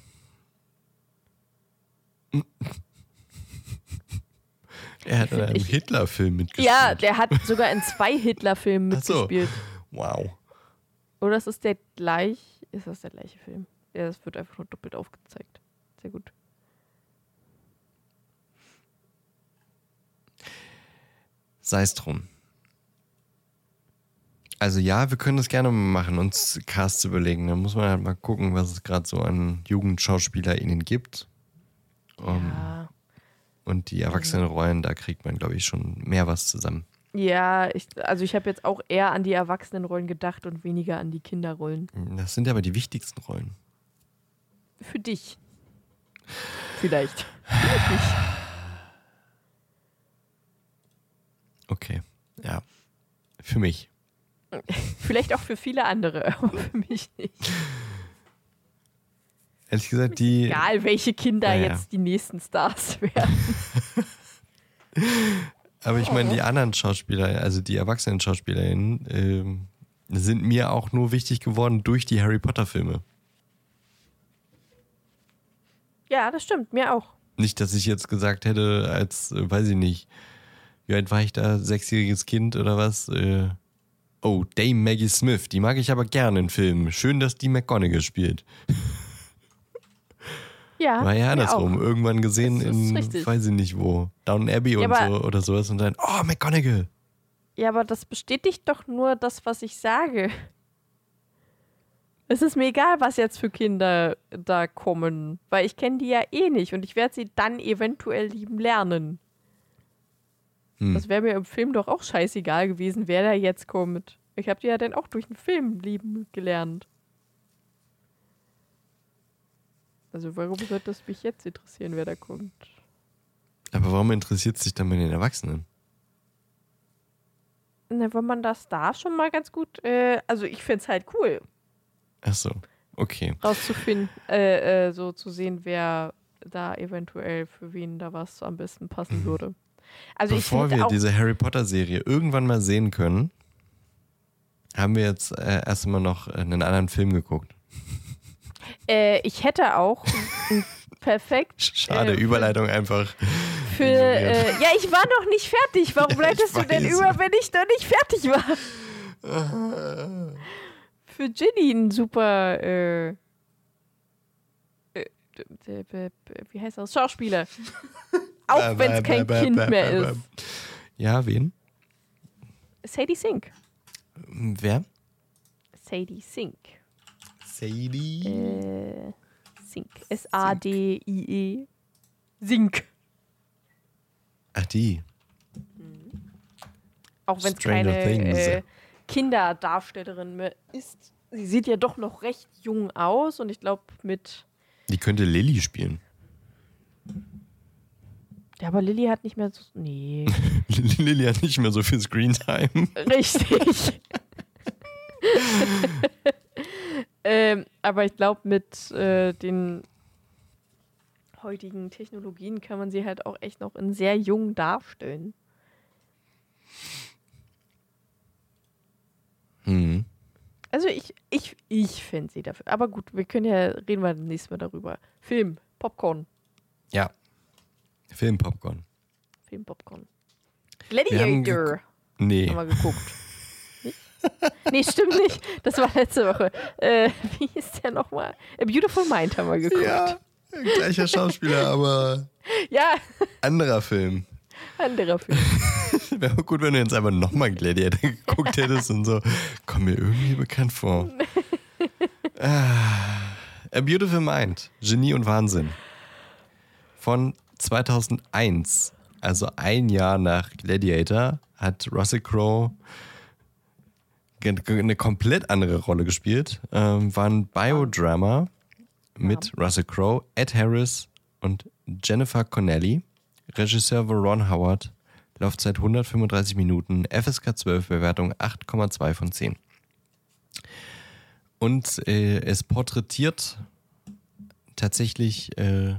Speaker 2: er hat in einem
Speaker 1: Ich-
Speaker 2: Hitler-Film mitgespielt.
Speaker 1: Ja, der hat sogar in zwei Hitler-Filmen
Speaker 2: Ach so.
Speaker 1: mitgespielt.
Speaker 2: Wow.
Speaker 1: Oder ist das der gleich? Ist das der gleiche Film? Ja, das wird einfach nur doppelt aufgezeigt. Sehr gut.
Speaker 2: Sei es drum. Also ja, wir können das gerne machen, uns Casts überlegen. Da muss man halt mal gucken, was es gerade so an JugendschauspielerInnen gibt. Um,
Speaker 1: Ja.
Speaker 2: Und die Erwachsenenrollen, da kriegt man, glaube ich, schon mehr was zusammen.
Speaker 1: Ja, ich, also ich habe jetzt auch eher an die Erwachsenenrollen gedacht und weniger an die Kinderrollen.
Speaker 2: Das sind aber die wichtigsten Rollen.
Speaker 1: Für dich. Vielleicht. Vielleicht nicht.
Speaker 2: Okay, ja. Für mich.
Speaker 1: Vielleicht auch für viele andere, aber für mich nicht.
Speaker 2: Ehrlich gesagt, die.
Speaker 1: Egal, welche Kinder
Speaker 2: Ja, ja.
Speaker 1: jetzt die nächsten Stars werden.
Speaker 2: Aber ich meine, die anderen Schauspieler, also die erwachsenen SchauspielerInnen, ähm, sind mir auch nur wichtig geworden durch die Harry Potter-Filme.
Speaker 1: Ja, das stimmt, mir auch.
Speaker 2: Nicht, dass ich jetzt gesagt hätte, als, äh, weiß ich nicht, wie alt war ich da, sechsjähriges Kind oder was? Äh, oh, Dame Maggie Smith, die mag ich aber gerne in Filmen. Schön, dass die McGonagall spielt.
Speaker 1: Ja,
Speaker 2: War ja andersrum. Irgendwann gesehen in,
Speaker 1: richtig.
Speaker 2: weiß ich nicht wo, Down Abbey
Speaker 1: Ja,
Speaker 2: und so oder sowas und dann, oh, McGonagall.
Speaker 1: Ja, aber das bestätigt doch nur das, was ich sage. Es ist mir egal, was jetzt für Kinder da kommen, weil ich kenne die ja eh nicht und ich werde sie dann eventuell lieben lernen.
Speaker 2: Hm.
Speaker 1: Das wäre mir im Film doch auch scheißegal gewesen, wer da jetzt kommt. Ich habe die ja dann auch durch den Film lieben gelernt. Also warum sollte das mich jetzt interessieren, wer da kommt?
Speaker 2: Aber warum interessiert es sich dann bei den Erwachsenen?
Speaker 1: Na, wenn man das da schon mal ganz gut, äh, also ich finde es halt cool,
Speaker 2: Ach so, okay.
Speaker 1: rauszufinden, äh, äh, so zu sehen, wer da eventuell für wen da was am besten passen würde. Also
Speaker 2: Bevor wir diese Harry Potter-Serie irgendwann mal sehen können, haben wir jetzt äh, erst mal noch einen anderen Film geguckt.
Speaker 1: äh, ich hätte auch perfekt
Speaker 2: Schade,
Speaker 1: Äh, für,
Speaker 2: einfach.
Speaker 1: für, äh, ja, ich war noch nicht fertig. Warum
Speaker 2: Ja,
Speaker 1: bleibst du denn über, wenn ich noch nicht fertig war? Für Ginny ein super, äh, äh, wie heißt das? Schauspieler. Auch wenn es kein Kind mehr ist.
Speaker 2: Ja, wen?
Speaker 1: Sadie Sink.
Speaker 2: Wer?
Speaker 1: Sadie Sink.
Speaker 2: Sadie.
Speaker 1: Äh, Sink. S-A-D-I-E. Sink.
Speaker 2: Ach, die.
Speaker 1: Auch wenn es keine äh, Kinderdarstellerin mehr ist. Sie sieht ja doch noch recht jung aus und ich glaube mit.
Speaker 2: Die könnte Lilly spielen.
Speaker 1: Ja, aber Lilly hat nicht mehr so. Nee.
Speaker 2: Lilly hat nicht mehr so viel Screentime.
Speaker 1: Richtig. ähm, aber ich glaube, mit äh, den heutigen Technologien kann man sie halt auch echt noch in sehr jung darstellen.
Speaker 2: Mhm.
Speaker 1: Also ich, ich, ich finde sie dafür. Aber gut, wir können ja, reden wir nächstes Mal darüber. Film, Popcorn.
Speaker 2: Ja. Film, Popcorn.
Speaker 1: Film, Popcorn. Gladiator.
Speaker 2: Haben nee.
Speaker 1: Haben wir geguckt. nee, stimmt nicht. Das war letzte Woche. Äh, wie hieß der nochmal? A Beautiful Mind haben wir geguckt.
Speaker 2: Ja, gleicher Schauspieler, aber
Speaker 1: ja.
Speaker 2: anderer Film.
Speaker 1: Anderer Film.
Speaker 2: Wäre gut, wenn du jetzt einfach nochmal Gladiator geguckt hättest und so. Komm mir irgendwie bekannt vor. ah, A Beautiful Mind. Genie und Wahnsinn. Von 2001, also ein Jahr nach Gladiator, hat Russell Crowe eine komplett andere Rolle gespielt. Ähm, war ein Biodrama mit Russell Crowe, Ed Harris und Jennifer Connelly. Regisseur war Ron Howard. Laufzeit 135 Minuten. FSK 12, Bewertung 8,2 von 10. Und äh, es porträtiert tatsächlich äh,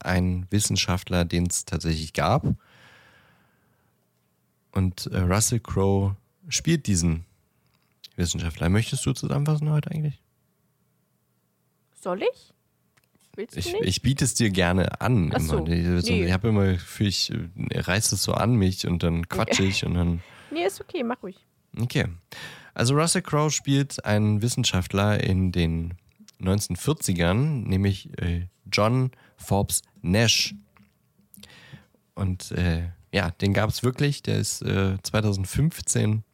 Speaker 2: einen Wissenschaftler, den es tatsächlich gab. Und äh, Russell Crowe spielt diesen Wissenschaftler. Möchtest du zusammenfassen heute eigentlich?
Speaker 1: Soll ich?
Speaker 2: Willst du ich, nicht? ich biete es dir gerne an.
Speaker 1: Ach so,
Speaker 2: immer.
Speaker 1: nee.
Speaker 2: Ich habe immer Gefühl, ich äh, reiße es so an mich und dann quatsche ich und dann.
Speaker 1: Nee, ist okay, mach ruhig.
Speaker 2: Okay. Also Russell Crowe spielt einen Wissenschaftler in den 1940ern, nämlich äh, John Forbes Nash. Und äh, ja, den gab es wirklich. Der ist äh, 2015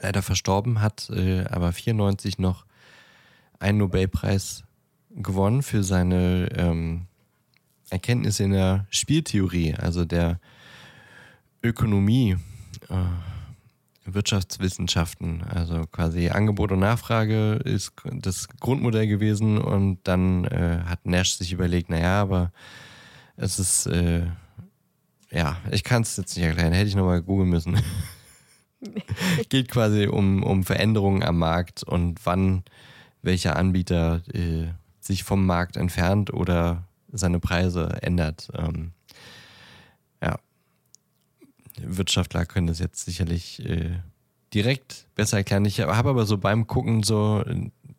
Speaker 2: leider verstorben, hat äh, aber 94 noch einen Nobelpreis gewonnen für seine ähm, Erkenntnisse in der Spieltheorie, also der Ökonomie, äh, Wirtschaftswissenschaften. Also quasi Angebot und Nachfrage ist das Grundmodell gewesen und dann äh, hat Nash sich überlegt, naja, aber es ist, äh, ja, ich kann es jetzt nicht erklären, hätte ich nochmal googeln müssen. Geht quasi um, um Veränderungen am Markt und wann welcher Anbieter äh, sich vom Markt entfernt oder seine Preise ändert. Ähm, Wirtschaftler können das jetzt sicherlich äh, direkt besser erklären. Ich habe aber so beim Gucken so,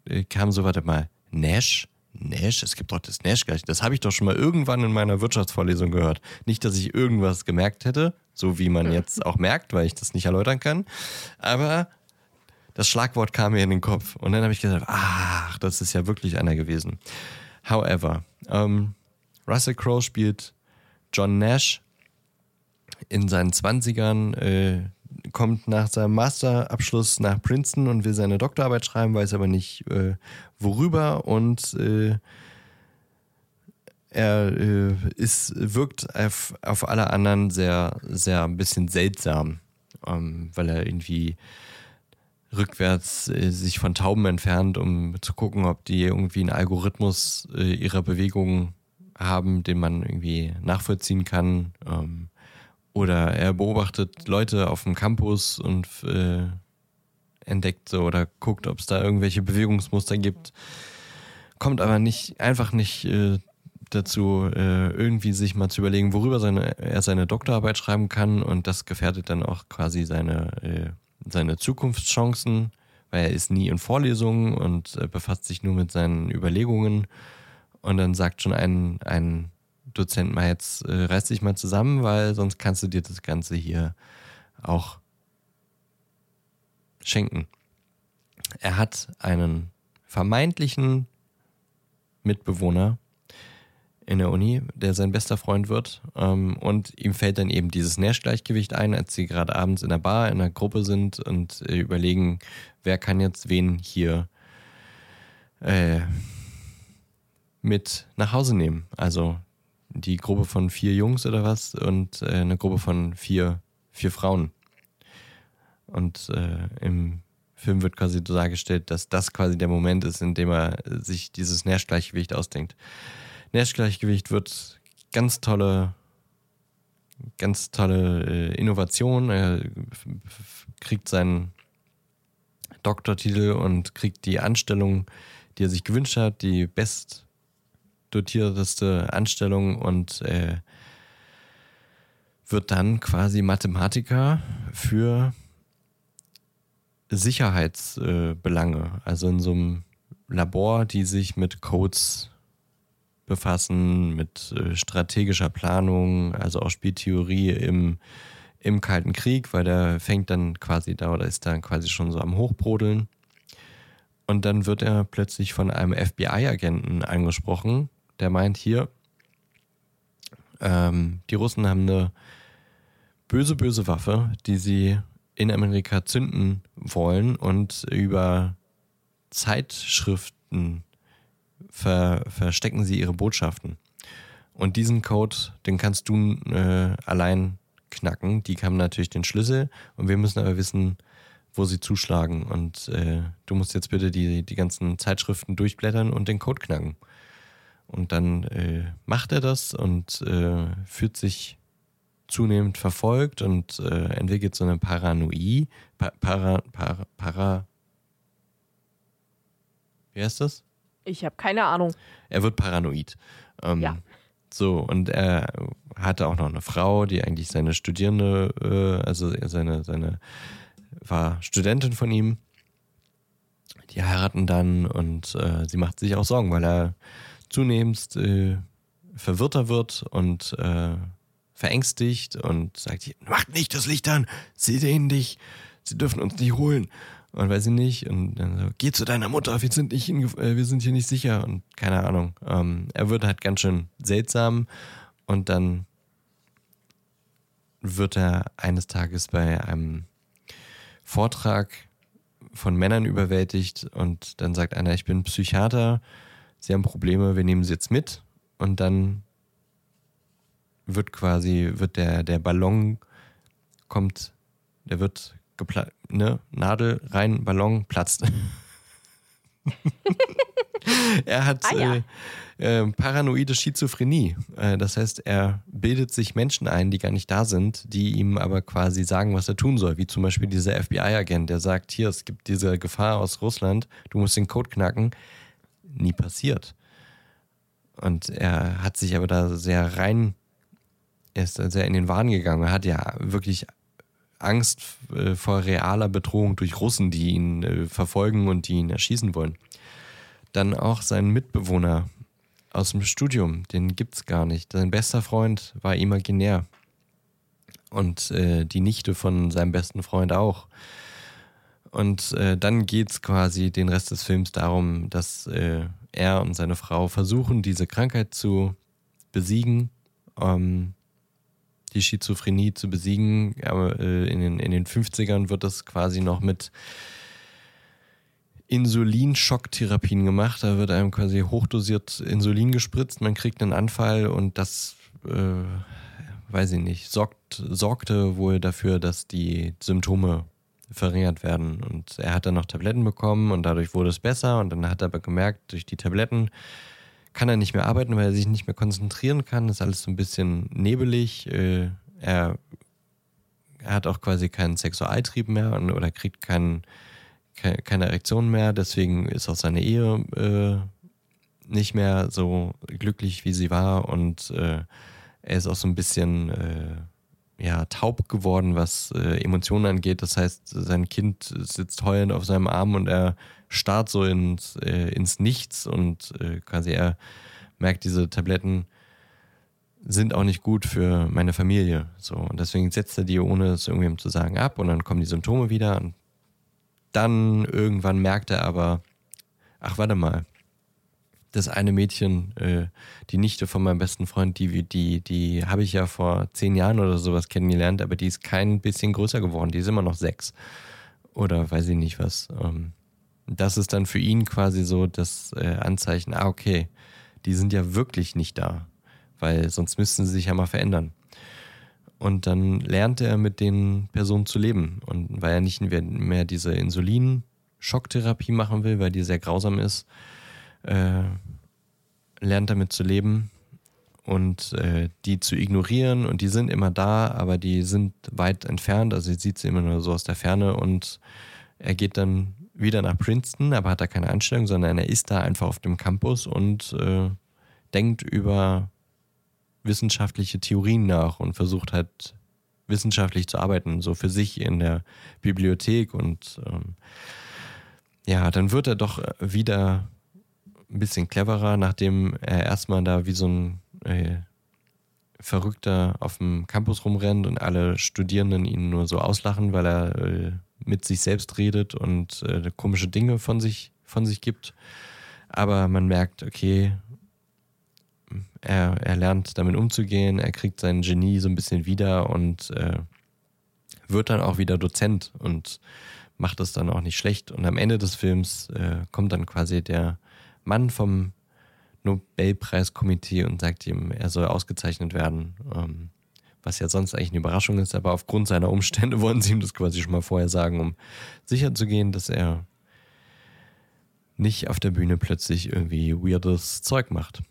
Speaker 2: äh, kam so, warte mal, Nash? Nash? Es gibt doch das Nash gleich. Das habe ich doch schon mal irgendwann in meiner Wirtschaftsvorlesung gehört. Nicht, dass ich irgendwas gemerkt hätte, so wie man jetzt auch merkt, weil ich das nicht erläutern kann. Aber das Schlagwort kam mir in den Kopf. Und dann habe ich gesagt, ach, das ist ja wirklich einer gewesen. However, ähm, Russell Crowe spielt John Nash in seinen 20ern, äh, kommt nach seinem Masterabschluss nach Princeton und will seine Doktorarbeit schreiben, weiß aber nicht äh, worüber und äh, er äh, ist, wirkt auf, auf alle anderen sehr, sehr ein bisschen seltsam, ähm, weil er irgendwie rückwärts äh, sich von Tauben entfernt, um zu gucken, ob die irgendwie einen Algorithmus äh, ihrer Bewegungen haben, den man irgendwie nachvollziehen kann. Ähm, oder er beobachtet Leute auf dem Campus und äh, entdeckt so oder guckt, ob es da irgendwelche Bewegungsmuster gibt. Kommt aber nicht, einfach nicht äh, dazu, äh, irgendwie sich mal zu überlegen, worüber seine, er seine Doktorarbeit schreiben kann und das gefährdet dann auch quasi seine äh, seine Zukunftschancen, weil er ist nie in Vorlesungen und äh, befasst sich nur mit seinen Überlegungen. Und dann sagt schon ein, ein Dozent mal jetzt, äh, reiß dich mal zusammen, weil sonst kannst du dir das Ganze hier auch schenken. Er hat einen vermeintlichen Mitbewohner, in der Uni, der sein bester Freund wird. Ähm, und ihm fällt dann eben dieses Nährgleichgewicht ein, als sie gerade abends in der Bar in einer Gruppe sind und äh, überlegen, wer kann jetzt wen hier äh, mit nach Hause nehmen. Also die Gruppe von vier Jungs oder was und äh, eine Gruppe von vier, vier Frauen. Und äh, im Film wird quasi dargestellt, dass das quasi der Moment ist, in dem er sich dieses Nash-Gleichgewicht ausdenkt. Nash-Gleichgewicht wird ganz tolle, ganz tolle äh, Innovation. Er kriegt seinen Doktortitel und kriegt die Anstellung, die er sich gewünscht hat, die bestdotierteste Anstellung und äh, wird dann quasi Mathematiker für Sicherheitsbelange, äh, also in so einem Labor, die sich mit Codes befassen, mit äh, strategischer Planung, also auch Spieltheorie im, im Kalten Krieg, weil der fängt dann quasi da oder ist dann quasi schon so am Hochbrodeln. Und dann wird er plötzlich von einem FBI-Agenten angesprochen, der meint hier, ähm, die Russen haben eine böse, böse Waffe, die sie in Amerika zünden wollen und über Zeitschriften ver verstecken sie ihre Botschaften. Und diesen Code, den kannst du äh, allein knacken. Die haben natürlich den Schlüssel und wir müssen aber wissen, wo sie zuschlagen. Und äh, du musst jetzt bitte die, die ganzen Zeitschriften durchblättern und den Code knacken. Und dann äh, macht er das und äh, führt sich zunehmend verfolgt und äh, entwickelt so eine Paranoie. Pa para, para, para, wie heißt das?
Speaker 1: Ich habe keine Ahnung.
Speaker 2: Er wird paranoid. Ähm, ja. So, und er hatte auch noch eine Frau, die eigentlich seine Studierende, äh, also seine, seine, war Studentin von ihm. Die heiraten dann und äh, sie macht sich auch Sorgen, weil er zunehmend äh, verwirrter wird und äh, verängstigt und sagt, macht nicht das Licht an, sie sehen dich, sie dürfen uns nicht holen. Und weiß ich nicht. Und dann so, geh zu deiner Mutter, wir sind, nicht äh, wir sind hier nicht sicher. Und keine Ahnung. Ähm, er wird halt ganz schön seltsam. Und dann wird er eines Tages bei einem Vortrag von Männern überwältigt und dann sagt einer, ich bin Psychiater, Sie haben Probleme, wir nehmen Sie jetzt mit. Und dann wird quasi, wird der, der Ballon kommt, der wird geplatzt, ne, Nadel rein, Ballon platzt. er hat ah, ja. äh, äh, paranoide Schizophrenie. Äh, das heißt, er bildet sich Menschen ein, die gar nicht da sind, die ihm aber quasi sagen, was er tun soll. Wie zum Beispiel dieser FBI-Agent, der sagt, hier, es gibt diese Gefahr aus Russland, du musst den Code knacken. Nie passiert. Und er hat sich aber da sehr rein er ist sehr in den Wahn gegangen. Er hat ja wirklich Angst äh, vor realer Bedrohung durch Russen, die ihn äh, verfolgen und die ihn erschießen wollen. Dann auch sein Mitbewohner aus dem Studium, den gibt es gar nicht. Sein bester Freund war imaginär. Und äh, die Nichte von seinem besten Freund auch. Und äh, dann geht es quasi den Rest des Films darum, dass äh, er und seine Frau versuchen, diese Krankheit zu besiegen. Ähm, die Schizophrenie zu besiegen. Aber äh, in, den, in den 50ern wird das quasi noch mit Insulinschocktherapien gemacht. Da wird einem quasi hochdosiert Insulin gespritzt, man kriegt einen Anfall und das, äh, weiß ich nicht, sorgt, sorgte wohl dafür, dass die Symptome verringert werden. Und er hat dann noch Tabletten bekommen und dadurch wurde es besser. Und dann hat er aber gemerkt, durch die Tabletten kann er nicht mehr arbeiten, weil er sich nicht mehr konzentrieren kann. Ist alles so ein bisschen nebelig. Äh, er, er hat auch quasi keinen Sexualtrieb mehr oder kriegt keinen, keine Erektion mehr. Deswegen ist auch seine Ehe äh, nicht mehr so glücklich, wie sie war. Und äh, er ist auch so ein bisschen äh, ja, taub geworden, was äh, Emotionen angeht. Das heißt, sein Kind sitzt heulend auf seinem Arm und er starrt so ins, äh, ins Nichts und äh, quasi er merkt, diese Tabletten sind auch nicht gut für meine Familie. So, und deswegen setzt er die, ohne es irgendwem zu sagen, ab und dann kommen die Symptome wieder. Und dann irgendwann merkt er aber, ach, warte mal, das eine Mädchen, äh, die Nichte von meinem besten Freund, die, die, die habe ich ja vor zehn Jahren oder sowas kennengelernt, aber die ist kein bisschen größer geworden, die ist immer noch sechs. Oder weiß ich nicht was. Ähm, das ist dann für ihn quasi so das äh, Anzeichen, ah, okay, die sind ja wirklich nicht da. weil sonst müssten sie sich ja mal verändern. Und dann lernt er mit den Personen zu leben. Und weil er nicht mehr diese Insulin-Schocktherapie machen will, weil die sehr grausam ist, äh, lernt damit zu leben und äh, die zu ignorieren. Und die sind immer da, aber die sind weit entfernt. Also sie sieht sie immer nur so aus der Ferne und er geht dann wieder nach Princeton, aber hat da keine Anstellung, sondern er ist da einfach auf dem Campus und äh, denkt über wissenschaftliche Theorien nach und versucht halt wissenschaftlich zu arbeiten, so für sich in der Bibliothek und ähm, ja, dann wird er doch wieder ein bisschen cleverer, nachdem er erstmal da wie so ein äh, Verrückter auf dem Campus rumrennt und alle Studierenden ihn nur so auslachen, weil er äh, mit sich selbst redet und äh, komische Dinge von sich, von sich gibt. Aber man merkt, okay, er, er lernt damit umzugehen, er kriegt sein Genie so ein bisschen wieder und äh, wird dann auch wieder Dozent und macht es dann auch nicht schlecht. Und am Ende des Films äh, kommt dann quasi der Mann vom Nobelpreiskomitee und sagt ihm, er soll ausgezeichnet werden. Ähm, was ja sonst eigentlich eine Überraschung ist, aber aufgrund seiner Umstände wollen sie ihm das quasi schon mal vorher sagen, um sicherzugehen, dass er nicht auf der Bühne plötzlich irgendwie weirdes Zeug macht.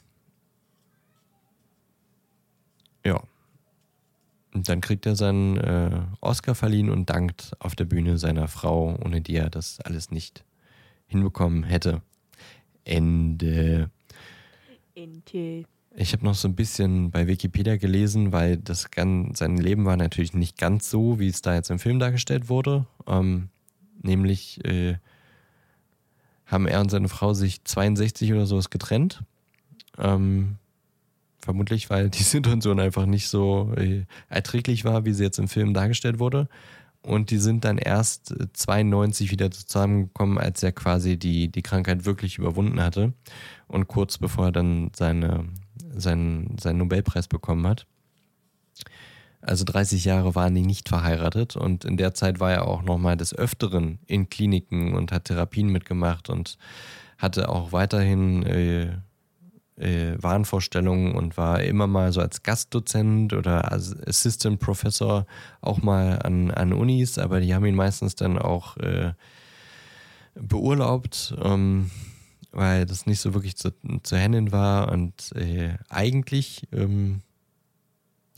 Speaker 2: Ja. Und dann kriegt er seinen äh, Oscar verliehen und dankt auf der Bühne seiner Frau, ohne die er das alles nicht hinbekommen hätte. Ende. Ende. Ich habe noch so ein bisschen bei Wikipedia gelesen, weil das sein Leben war natürlich nicht ganz so, wie es da jetzt im Film dargestellt wurde. Ähm, nämlich äh, haben er und seine Frau sich 62 oder sowas getrennt. Ähm, vermutlich, weil die Situation einfach nicht so äh, erträglich war, wie sie jetzt im Film dargestellt wurde. Und die sind dann erst 92 wieder zusammengekommen, als er quasi die, die Krankheit wirklich überwunden hatte. Und kurz bevor er dann seine, seinen, seinen Nobelpreis bekommen hat. Also 30 Jahre waren die nicht verheiratet und in der Zeit war er auch nochmal des Öfteren in Kliniken und hat Therapien mitgemacht und hatte auch weiterhin äh, äh, Wahnvorstellungen und war immer mal so als Gastdozent oder als Assistant Professor auch mal an, an Unis, aber die haben ihn meistens dann auch äh, beurlaubt, ähm, weil das nicht so wirklich zu, zu handeln war und äh, eigentlich ähm,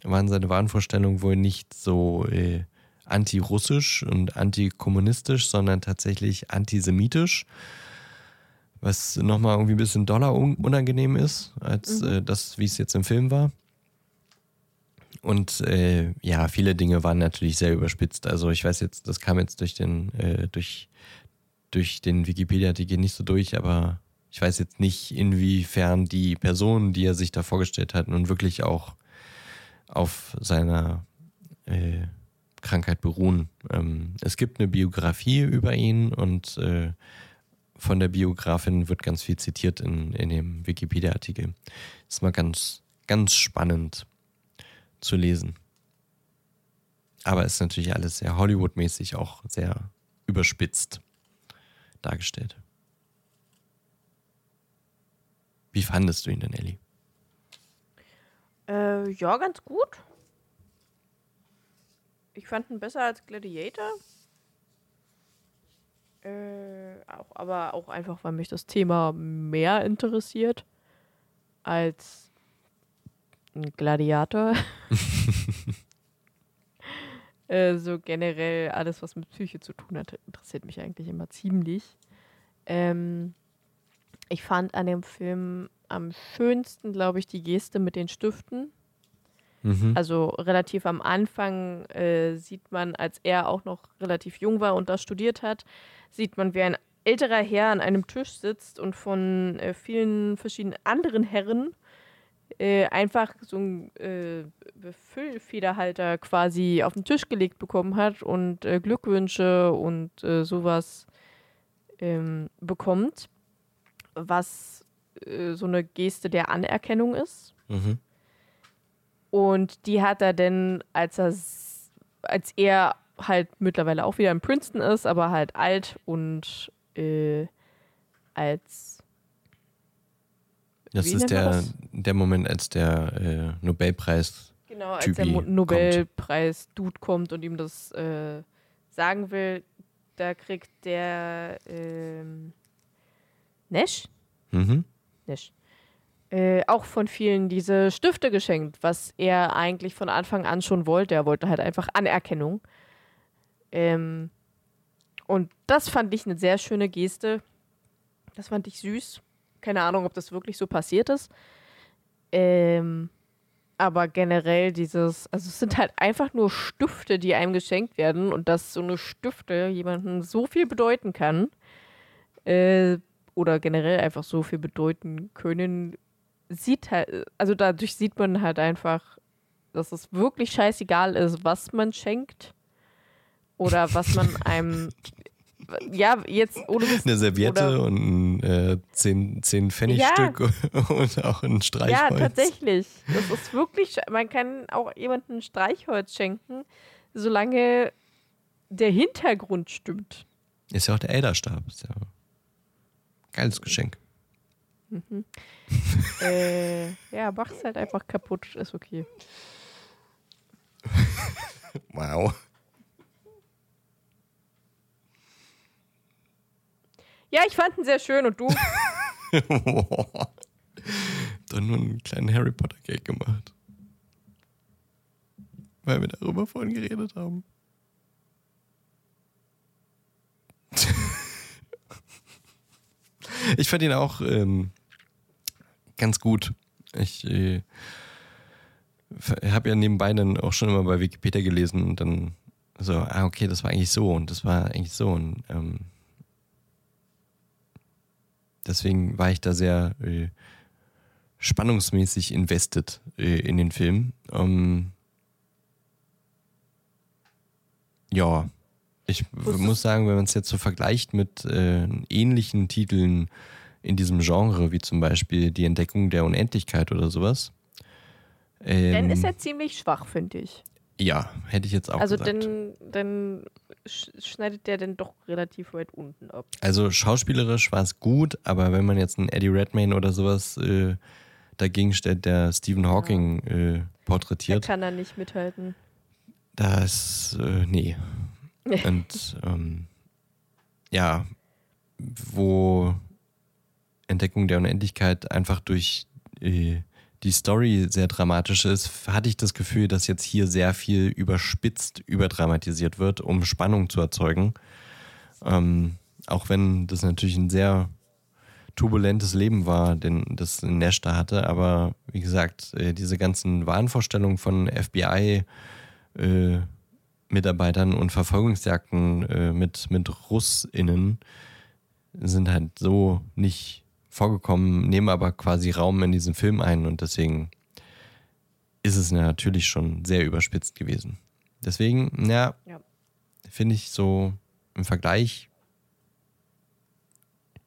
Speaker 2: waren seine Wahnvorstellungen wohl nicht so äh, anti-russisch und anti-kommunistisch, sondern tatsächlich antisemitisch was nochmal irgendwie ein bisschen doller unangenehm ist, als mhm. äh, das, wie es jetzt im Film war. Und äh, ja, viele Dinge waren natürlich sehr überspitzt. Also ich weiß jetzt, das kam jetzt durch den, äh, durch, durch den Wikipedia-Artikel nicht so durch, aber ich weiß jetzt nicht, inwiefern die Personen, die er sich da vorgestellt hat, nun wirklich auch auf seiner äh, Krankheit beruhen. Ähm, es gibt eine Biografie über ihn und äh, von der Biografin wird ganz viel zitiert in, in dem Wikipedia-Artikel. Ist mal ganz, ganz spannend zu lesen. Aber ist natürlich alles sehr Hollywood-mäßig auch sehr überspitzt dargestellt. Wie fandest du ihn denn, Ellie?
Speaker 1: Äh, ja, ganz gut. Ich fand ihn besser als Gladiator. Äh, auch, aber auch einfach, weil mich das Thema mehr interessiert als ein Gladiator. äh, so generell alles, was mit Psyche zu tun hat, interessiert mich eigentlich immer ziemlich. Ähm, ich fand an dem Film am schönsten, glaube ich, die Geste mit den Stiften. Mhm. Also relativ am Anfang äh, sieht man, als er auch noch relativ jung war und das studiert hat, sieht man, wie ein älterer Herr an einem Tisch sitzt und von äh, vielen verschiedenen anderen Herren äh, einfach so ein äh, Füllfederhalter quasi auf den Tisch gelegt bekommen hat und äh, Glückwünsche und äh, sowas ähm, bekommt, was äh, so eine Geste der Anerkennung ist. Mhm. Und die hat er denn, als er, als er halt mittlerweile auch wieder in Princeton ist, aber halt alt und äh, als
Speaker 2: Das
Speaker 1: Wie
Speaker 2: ist der,
Speaker 1: das?
Speaker 2: der Moment, als der äh, Nobelpreis.
Speaker 1: Genau, als
Speaker 2: Typi
Speaker 1: der Mo- Nobelpreis-Dude kommt und ihm das äh, sagen will, da kriegt der ähm, Nash?
Speaker 2: Mhm.
Speaker 1: Nash. Äh, auch von vielen diese Stifte geschenkt, was er eigentlich von Anfang an schon wollte. Er wollte halt einfach Anerkennung. Ähm, und das fand ich eine sehr schöne Geste. Das fand ich süß. Keine Ahnung, ob das wirklich so passiert ist. Ähm, aber generell dieses, also es sind halt einfach nur Stifte, die einem geschenkt werden und dass so eine Stifte jemandem so viel bedeuten kann äh, oder generell einfach so viel bedeuten können, sieht halt, also dadurch sieht man halt einfach, dass es wirklich scheißegal ist, was man schenkt oder was man einem, ja, jetzt ohne Witz,
Speaker 2: Eine Serviette
Speaker 1: Oder-
Speaker 2: und ein äh, 10, 10 Pfennig
Speaker 1: Ja.
Speaker 2: Stück und auch ein
Speaker 1: Ja,
Speaker 2: Streichholz.
Speaker 1: tatsächlich. Das ist wirklich, man kann auch jemandem ein Streichholz schenken, solange der Hintergrund stimmt.
Speaker 2: Ist ja auch der Elderstab. Ist ja geiles Geschenk.
Speaker 1: äh, ja, mach's halt einfach kaputt, ist okay.
Speaker 2: Wow.
Speaker 1: Ja, ich fand ihn sehr schön und du?
Speaker 2: Doch nur einen kleinen Harry Potter Gag gemacht. Weil wir darüber vorhin geredet haben. ich fand ihn auch ähm, ganz gut. Ich äh, habe ja nebenbei dann auch schon immer bei Wikipedia gelesen und dann so, ah, okay, das war eigentlich so und das war eigentlich so. Und ähm, deswegen war ich da sehr äh, spannungsmäßig invested äh, in den Film. Ähm, ja, ich muss sagen, wenn man es jetzt so vergleicht mit äh, ähnlichen Titeln in diesem Genre, wie zum Beispiel Die Entdeckung der Unendlichkeit oder sowas. Ähm,
Speaker 1: Dann ist er ziemlich schwach, finde ich.
Speaker 2: ja, hätte ich jetzt auch
Speaker 1: Also
Speaker 2: gesagt.
Speaker 1: dann, dann sch- schneidet der dann doch relativ weit unten ab.
Speaker 2: Also schauspielerisch war es gut, aber wenn man jetzt einen Eddie Redmayne oder sowas äh, dagegen stellt, der Stephen Hawking äh,
Speaker 1: Da
Speaker 2: porträtiert,
Speaker 1: kann er nicht mithalten.
Speaker 2: das, äh, nee. Und ähm, ja, wo Entdeckung der Unendlichkeit einfach durch äh, die Story sehr dramatisch ist, hatte ich das Gefühl, dass jetzt hier sehr viel überspitzt, überdramatisiert wird, um Spannung zu erzeugen. Ähm, auch wenn das natürlich ein sehr turbulentes Leben war, den das Nash da hatte, aber wie gesagt, äh, diese ganzen Wahnvorstellungen von FBI äh, und Verfolgungsjagden äh, mit, mit RussInnen sind halt so nicht vorgekommen, nehmen aber quasi Raum in diesem Film ein und deswegen ist es natürlich schon sehr überspitzt gewesen. Deswegen, ja,
Speaker 1: Ja.
Speaker 2: finde ich so im Vergleich,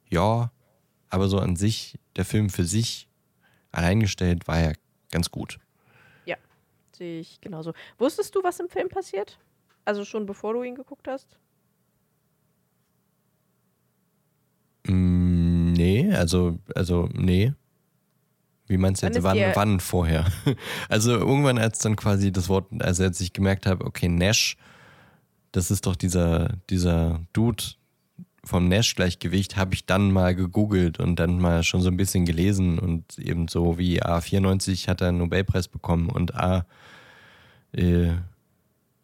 Speaker 2: ja, aber so an sich, der Film für sich alleingestellt war ja ganz gut.
Speaker 1: Sehe ich genauso. Wusstest du, was im Film passiert? Also schon bevor du ihn geguckt hast?
Speaker 2: Nee, also, also, nee. Wie meinst du jetzt, wann, wann vorher? Also irgendwann, als dann quasi das Wort, also als ich gemerkt habe, okay, Nash, das ist doch dieser, dieser Dude vom Nash-Gleichgewicht, habe ich dann mal gegoogelt und dann mal schon so ein bisschen gelesen und eben so wie A94 hat er einen Nobelpreis bekommen und A äh,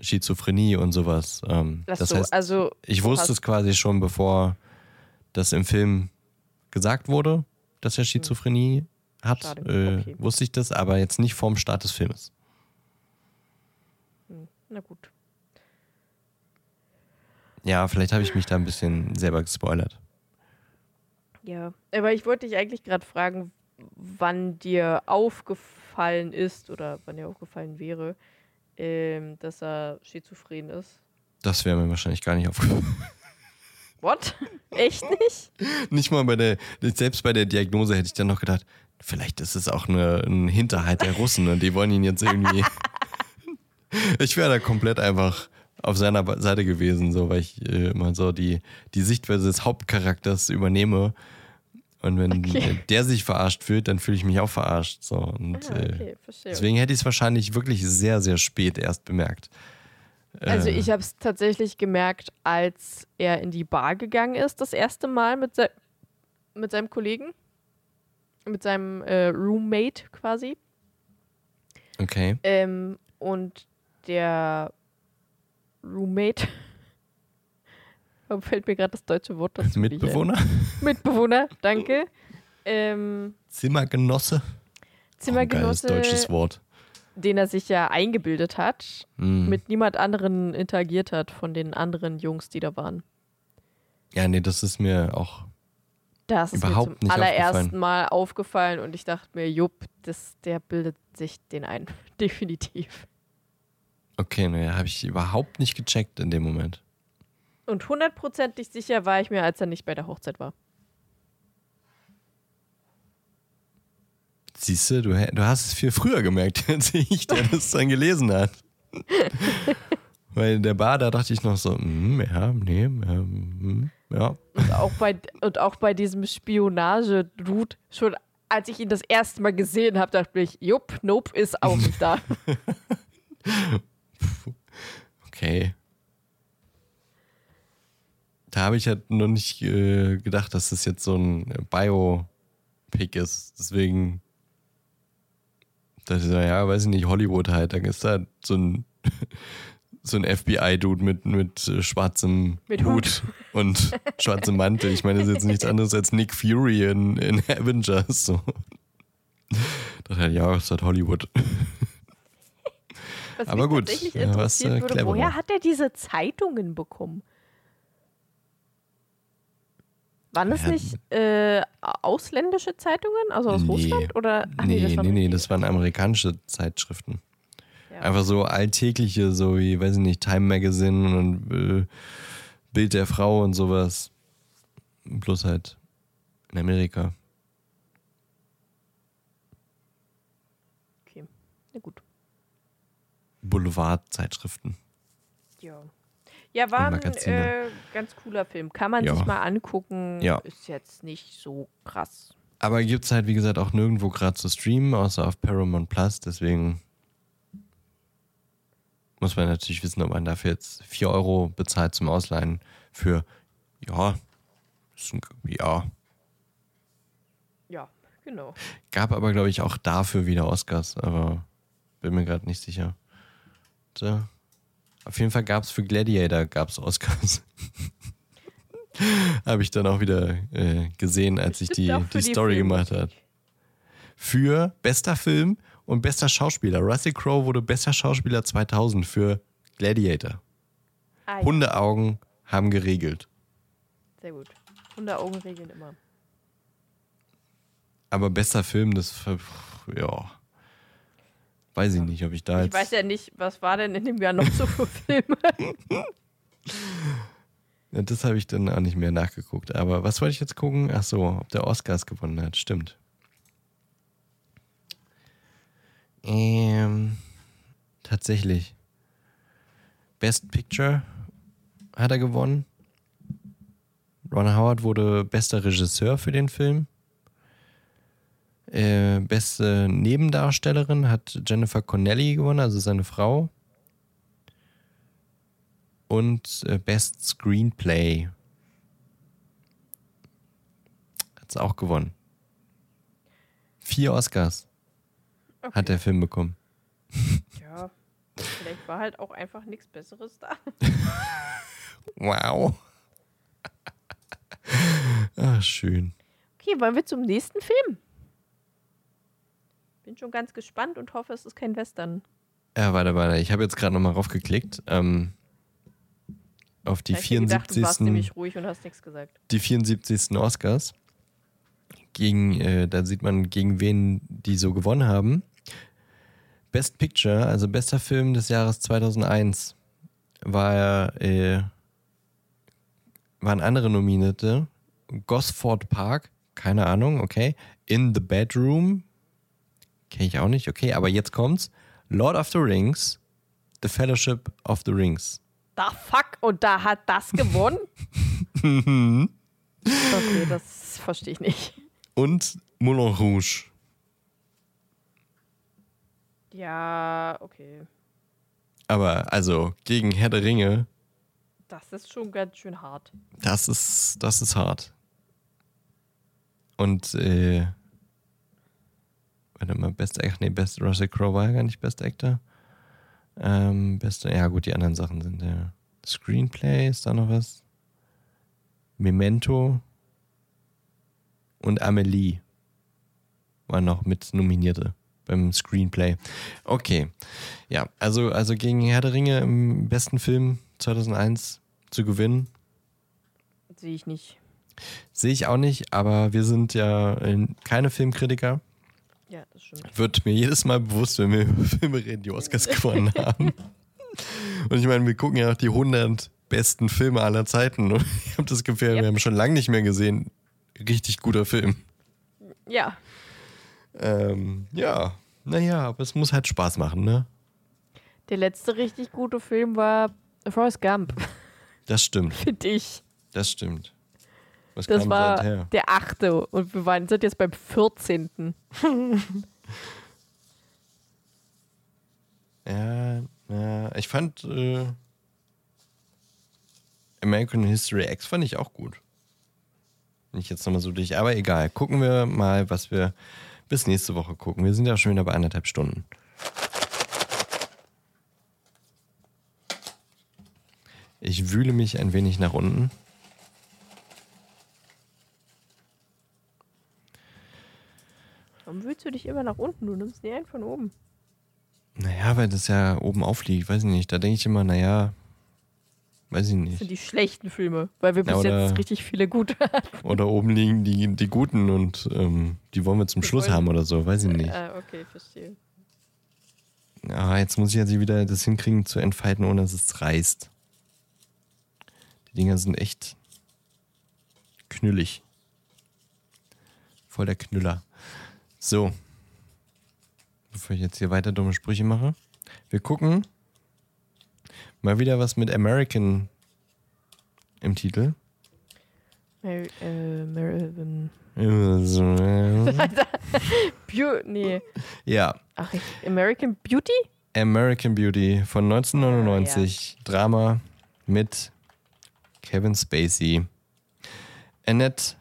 Speaker 2: Schizophrenie und sowas. Ähm, das
Speaker 1: so,
Speaker 2: heißt,
Speaker 1: also
Speaker 2: ich wusste es quasi schon, bevor das im Film gesagt wurde, dass er Schizophrenie hat.
Speaker 1: Schade,
Speaker 2: Äh,
Speaker 1: okay.
Speaker 2: Wusste ich das, aber jetzt nicht vorm Start des Filmes.
Speaker 1: Na gut.
Speaker 2: Ja, vielleicht habe ich mich da ein bisschen selber gespoilert.
Speaker 1: Ja, aber ich wollte dich eigentlich gerade fragen, wann dir aufgefallen ist oder wann dir aufgefallen wäre, ähm, dass er schizophren ist.
Speaker 2: Das wäre mir wahrscheinlich gar nicht aufgefallen.
Speaker 1: What? Echt nicht?
Speaker 2: nicht mal bei der, selbst bei der Diagnose hätte ich dann noch gedacht, vielleicht ist es auch eine, ein Hinterhalt der Russen und die wollen ihn jetzt irgendwie. ich wäre da komplett einfach auf seiner Seite gewesen, so weil ich äh, immer so die, die Sichtweise des Hauptcharakters übernehme. Und wenn okay. der sich verarscht fühlt, dann fühle ich mich auch verarscht. So. Und, ah, okay, äh, deswegen hätte ich es wahrscheinlich wirklich sehr, sehr spät erst bemerkt.
Speaker 1: Also äh. ich habe es tatsächlich gemerkt, als er in die Bar gegangen ist, das erste Mal mit, se mit seinem Kollegen, mit seinem äh, Roommate quasi.
Speaker 2: Okay.
Speaker 1: Ähm, und der Roommate Warum fällt mir gerade das deutsche Wort dazu?
Speaker 2: Mitbewohner?
Speaker 1: Mitbewohner, danke. Ähm,
Speaker 2: Zimmergenosse.
Speaker 1: Zimmergenosse.
Speaker 2: Oh, deutsches Wort.
Speaker 1: Den er sich ja eingebildet hat, mm. mit niemand anderen interagiert hat von den anderen Jungs, die da waren.
Speaker 2: Ja, nee, das ist mir auch
Speaker 1: das
Speaker 2: ist überhaupt
Speaker 1: mir zum allerersten. Mal aufgefallen und ich dachte mir, jupp, das, der bildet sich den ein. Definitiv.
Speaker 2: Okay, naja, habe ich überhaupt nicht gecheckt in dem Moment.
Speaker 1: Und hundertprozentig sicher war ich mir, als er nicht bei der Hochzeit war.
Speaker 2: Siehst du, du hast es viel früher gemerkt, als ich, der das dann gelesen hat. Weil in der Bar, da dachte ich noch so, mm, ja, nee, ähm, ja.
Speaker 1: Und auch bei, und auch bei diesem Spionage-Dude, schon als ich ihn das erste Mal gesehen habe, dachte ich, jupp, nope, ist auch nicht da.
Speaker 2: okay da habe ich halt noch nicht äh, gedacht, dass das jetzt so ein Biopic ist. Deswegen dachte ich, ja, weiß ich nicht, Hollywood halt. Dann ist da so ein, so ein FBI-Dude mit, mit äh, schwarzem mit Hut, Hut und schwarzem Mantel. Ich meine, das ist jetzt nichts anderes als Nick Fury in, in Avengers. So. dachte halt, ja, ist halt Hollywood.
Speaker 1: Was Aber gut, tatsächlich interessiert ja, äh, würde, woher hat er diese Zeitungen bekommen? Waren das nicht äh, ausländische Zeitungen, also aus nee. Russland? Oder?
Speaker 2: Ach, nee, nee, das, nee, nee, das waren amerikanische Zeitschriften. Ja. Einfach so alltägliche, so wie, weiß ich nicht, Time Magazine und äh, Bild der Frau und sowas. Bloß halt in Amerika.
Speaker 1: Okay, na gut.
Speaker 2: Boulevard-Zeitschriften.
Speaker 1: Ja. War ein äh, ganz cooler Film. Kann man ja. sich mal angucken.
Speaker 2: Ja.
Speaker 1: Ist jetzt nicht so krass.
Speaker 2: Aber gibt es halt, wie gesagt, auch nirgendwo gerade zu streamen, außer auf Paramount Plus. Deswegen muss man natürlich wissen, ob man dafür jetzt 4 Euro bezahlt zum Ausleihen für, ja, ja.
Speaker 1: Ja, genau.
Speaker 2: Gab aber, glaube ich, auch dafür wieder Oscars, aber bin mir gerade nicht sicher. So. Auf jeden Fall gab es für Gladiator gab's Oscars. Habe ich dann auch wieder äh, gesehen, als ich die, die, Story Filme. gemacht habe. Für bester Film und bester Schauspieler. Russell Crowe wurde bester Schauspieler 2000 für Gladiator. Ah, ja. Hundeaugen haben geregelt.
Speaker 1: Sehr gut. Hundeaugen regeln immer.
Speaker 2: Aber bester Film, das ja. Weiß ich nicht, ob ich da
Speaker 1: jetzt. Ich weiß ja nicht, was war denn in dem Jahr noch so für Filme?
Speaker 2: ja, das habe ich dann auch nicht mehr nachgeguckt. Aber was wollte ich jetzt gucken? Ach so, ob der Oscars gewonnen hat. Stimmt. Ähm, tatsächlich. Best Picture hat er gewonnen. Ron Howard wurde bester Regisseur für den Film. Äh, beste Nebendarstellerin hat Jennifer Connelly gewonnen, also seine Frau. Und äh, Best Screenplay hat sie auch gewonnen. Vier Oscars okay. hat der Film bekommen.
Speaker 1: Ja, vielleicht war halt auch einfach nichts Besseres da.
Speaker 2: wow. Ach, schön.
Speaker 1: Okay, wollen wir zum nächsten Film? Bin schon ganz gespannt und hoffe, es ist kein Western.
Speaker 2: Ja, warte, warte. Ich habe jetzt gerade nochmal raufgeklickt. Ähm, auf die 74. Gedacht, du warst
Speaker 1: nämlich ruhig und hast nichts gesagt.
Speaker 2: Die 74. Oscars. Gegen, äh, da sieht man, gegen wen die so gewonnen haben. Best Picture, also bester Film des Jahres 2001, war, äh, waren andere Nominierte. Gosford Park, keine Ahnung, okay. In the Bedroom, Kenne ich auch nicht, okay, aber jetzt kommt's. Lord of the Rings, The Fellowship of the Rings.
Speaker 1: Da fuck, und da hat das gewonnen? okay, das verstehe ich nicht.
Speaker 2: und Moulin Rouge.
Speaker 1: Ja, okay.
Speaker 2: Aber also gegen Herr der Ringe,
Speaker 1: Das ist schon ganz schön hart.
Speaker 2: das ist, das ist hart. Und äh, warte mal, bester Actor, nee, best Russell Crowe war ja gar nicht Best Actor. Ähm, beste, ja gut, die anderen Sachen sind ja Screenplay, ist da noch was? Memento und Amelie waren noch mit Nominierte beim Screenplay. Okay, ja, also, also gegen Herr der Ringe im besten Film 2001 zu gewinnen,
Speaker 1: Sehe ich nicht.
Speaker 2: sehe ich auch nicht, aber wir sind ja äh, keine Filmkritiker.
Speaker 1: Ja, das stimmt.
Speaker 2: Wird mir jedes Mal bewusst, wenn wir über Filme reden, die Oscars gewonnen haben. Und ich meine, wir gucken ja auch die 100 besten Filme aller Zeiten. Und ich habe das Gefühl,
Speaker 1: Yep.
Speaker 2: wir haben schon lange nicht mehr gesehen. Richtig guter Film.
Speaker 1: Ja,
Speaker 2: Ähm, ja, naja, aber es muss halt Spaß machen, ne?
Speaker 1: der letzte richtig gute Film war Forrest Gump,
Speaker 2: Das stimmt,
Speaker 1: finde ich.
Speaker 2: das stimmt. Was
Speaker 1: Das war der achte und wir waren, sind jetzt beim 14.
Speaker 2: Ja, ja, ich fand äh, American History X fand ich auch gut. Wenn ich jetzt nochmal so durch, aber egal. Gucken wir mal, was wir bis nächste Woche gucken. Wir sind ja schon wieder bei anderthalb Stunden. Ich wühle mich ein wenig nach unten.
Speaker 1: Warum willst du dich immer nach unten? Du nimmst nie einen von oben.
Speaker 2: Naja, weil das ja oben aufliegt, weiß ich nicht. Da denke ich immer, naja, weiß ich
Speaker 1: Das
Speaker 2: nicht.
Speaker 1: sind die schlechten Filme, weil wir
Speaker 2: Ja,
Speaker 1: bis
Speaker 2: oder-
Speaker 1: jetzt richtig viele gute hatten.
Speaker 2: Oder oben liegen die, die guten und ähm, die wollen wir zum
Speaker 1: Wir
Speaker 2: Schluss
Speaker 1: wollen-
Speaker 2: haben oder so, weiß ich nicht.
Speaker 1: Ah, okay, verstehe.
Speaker 2: Ja, jetzt muss ich also wieder das hinkriegen zu entfalten, ohne dass es reißt. Die Dinger sind echt knüllig. Voll der Knüller. So. Bevor ich jetzt hier weiter dumme Sprüche mache. Wir gucken mal wieder was mit American im Titel.
Speaker 1: Äh,
Speaker 2: ja,
Speaker 1: Beau nee. Ach, ich, American Beauty?
Speaker 2: American Beauty von 1999. Drama mit Kevin Spacey, Annette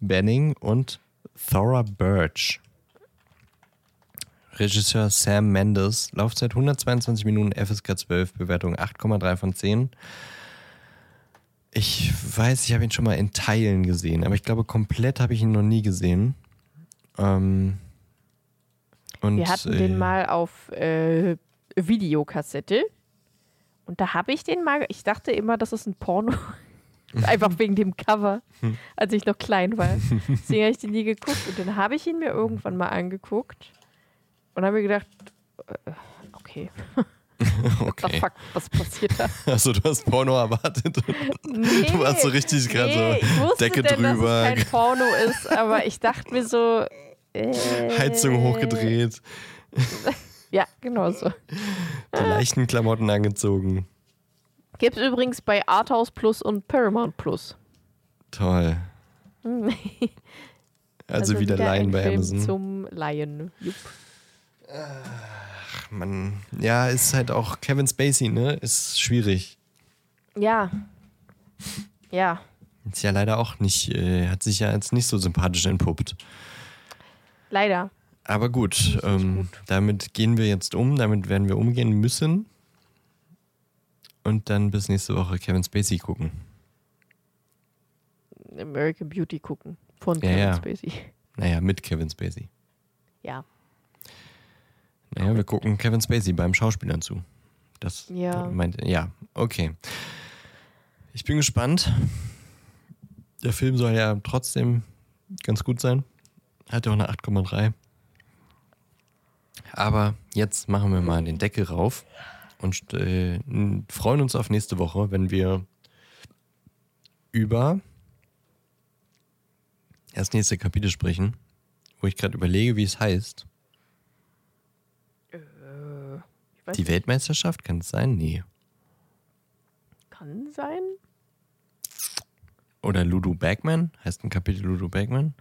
Speaker 2: Benning und Thora Birch. Regisseur Sam Mendes. Laufzeit 122 Minuten, FSK 12, Bewertung 8,3 von 10. Ich weiß, ich habe ihn schon mal in Teilen gesehen, aber ich glaube, komplett habe ich ihn noch nie gesehen. Ähm, und,
Speaker 1: Wir hatten
Speaker 2: äh,
Speaker 1: den mal auf äh, Videokassette. Und da habe ich den mal, ich dachte immer, das ist ein Porno. Einfach wegen dem Cover, als ich noch klein war. Deswegen habe ich den nie geguckt. Und dann habe ich ihn mir irgendwann mal angeguckt und habe mir gedacht, äh, okay,
Speaker 2: Okay.
Speaker 1: fuck, was passiert da?
Speaker 2: Also du hast Porno erwartet.
Speaker 1: Nee,
Speaker 2: Du warst so richtig gerade
Speaker 1: nee,
Speaker 2: so Decke
Speaker 1: denn,
Speaker 2: drüber,
Speaker 1: dass es kein Porno ist, aber ich dachte mir so, äh,
Speaker 2: Heizung hochgedreht,
Speaker 1: Ja, genau so.
Speaker 2: die leichten Klamotten angezogen.
Speaker 1: Gibt es übrigens bei Arthouse Plus und Paramount Plus.
Speaker 2: Toll. Also, wieder Laien
Speaker 1: ein
Speaker 2: bei
Speaker 1: Film
Speaker 2: Amazon.
Speaker 1: Zum Laien. Jupp.
Speaker 2: Ach, Mann. Ja, ist halt auch Kevin Spacey, ne? Ist schwierig.
Speaker 1: Ja. Ja.
Speaker 2: Ist ja leider auch nicht, äh, hat sich ja jetzt nicht so sympathisch entpuppt.
Speaker 1: Leider.
Speaker 2: Aber gut, ähm,
Speaker 1: gut.
Speaker 2: damit gehen wir jetzt um, damit werden wir umgehen müssen. Und dann bis nächste Woche Kevin Spacey gucken.
Speaker 1: American Beauty gucken. Von
Speaker 2: Ja,
Speaker 1: Kevin
Speaker 2: ja.
Speaker 1: Spacey.
Speaker 2: Naja, mit Kevin Spacey.
Speaker 1: Ja.
Speaker 2: Naja, wir gucken Kevin Spacey beim Schauspielern zu. Das
Speaker 1: Ja.
Speaker 2: meint, ja, okay. Ich bin gespannt. Der Film soll ja trotzdem ganz gut sein. Hat ja auch eine 8,3. Aber jetzt machen wir mal den Deckel rauf und äh, freuen uns auf nächste Woche, wenn wir über das nächste Kapitel sprechen, wo ich gerade überlege, wie es heißt.
Speaker 1: Äh,
Speaker 2: Die
Speaker 1: nicht.
Speaker 2: Weltmeisterschaft, kann es sein? Nee.
Speaker 1: Kann sein.
Speaker 2: Oder Ludo Bagman? Heißt ein Kapitel Ludo Bagman?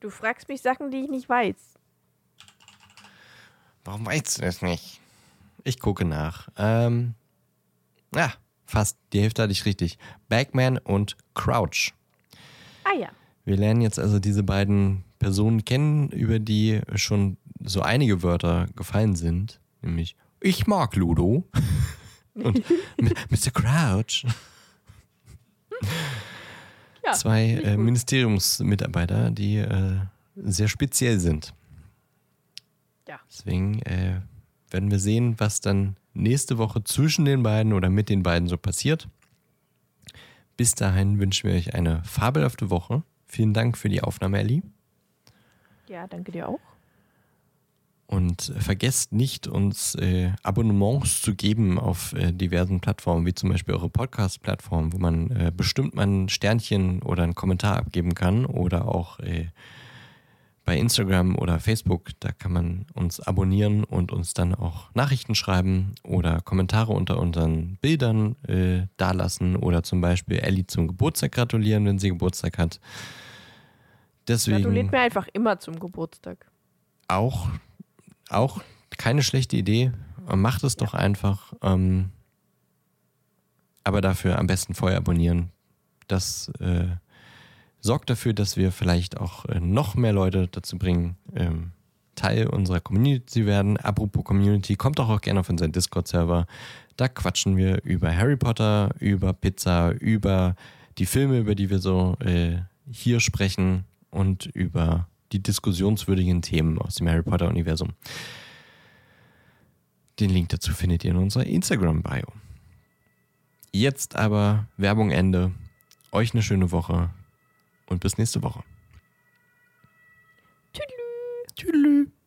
Speaker 1: Du fragst mich Sachen, die ich nicht weiß.
Speaker 2: Warum weißt du das nicht? Ich gucke nach. Ähm, ja, fast. Die Hälfte hatte ich richtig. Bagman und Crouch.
Speaker 1: Ah ja.
Speaker 2: Wir lernen jetzt also diese beiden Personen kennen, über die schon so einige Wörter gefallen sind. Nämlich, ich mag Ludo. und Mr. Crouch. Ja, Zwei äh, Ministeriumsmitarbeiter, die äh, sehr speziell sind.
Speaker 1: Ja.
Speaker 2: Deswegen äh, werden wir sehen, was dann nächste Woche zwischen den beiden oder mit den beiden so passiert. Bis dahin wünschen wir euch eine fabelhafte Woche. Vielen Dank für die Aufnahme, Ellie.
Speaker 1: Ja, danke dir auch.
Speaker 2: Und vergesst nicht, uns äh, Abonnements zu geben auf äh, diversen Plattformen, wie zum Beispiel eure Podcast-Plattform, wo man äh, bestimmt mal ein Sternchen oder einen Kommentar abgeben kann. Oder auch äh, bei Instagram oder Facebook, da kann man uns abonnieren und uns dann auch Nachrichten schreiben oder Kommentare unter unseren Bildern äh, dalassen oder zum Beispiel Ellie zum Geburtstag gratulieren, wenn sie Geburtstag hat. Deswegen.
Speaker 1: Gratuliert mir einfach immer zum Geburtstag.
Speaker 2: Auch auch keine schlechte Idee. Macht es doch einfach. Ähm, aber dafür am besten vorher abonnieren. Das äh, sorgt dafür, dass wir vielleicht auch äh, noch mehr Leute dazu bringen, ähm, Teil unserer Community zu werden. Apropos Community, kommt doch auch gerne auf unseren Discord-Server. Da quatschen wir über Harry Potter, über Pizza, über die Filme, über die wir so äh, hier sprechen und über die diskussionswürdigen Themen aus dem Harry Potter-Universum. Den Link dazu findet ihr in unserer Instagram-Bio. Jetzt aber Werbung Ende. Euch eine schöne Woche und bis nächste Woche.
Speaker 1: Tüdelü.
Speaker 2: Tüdelü.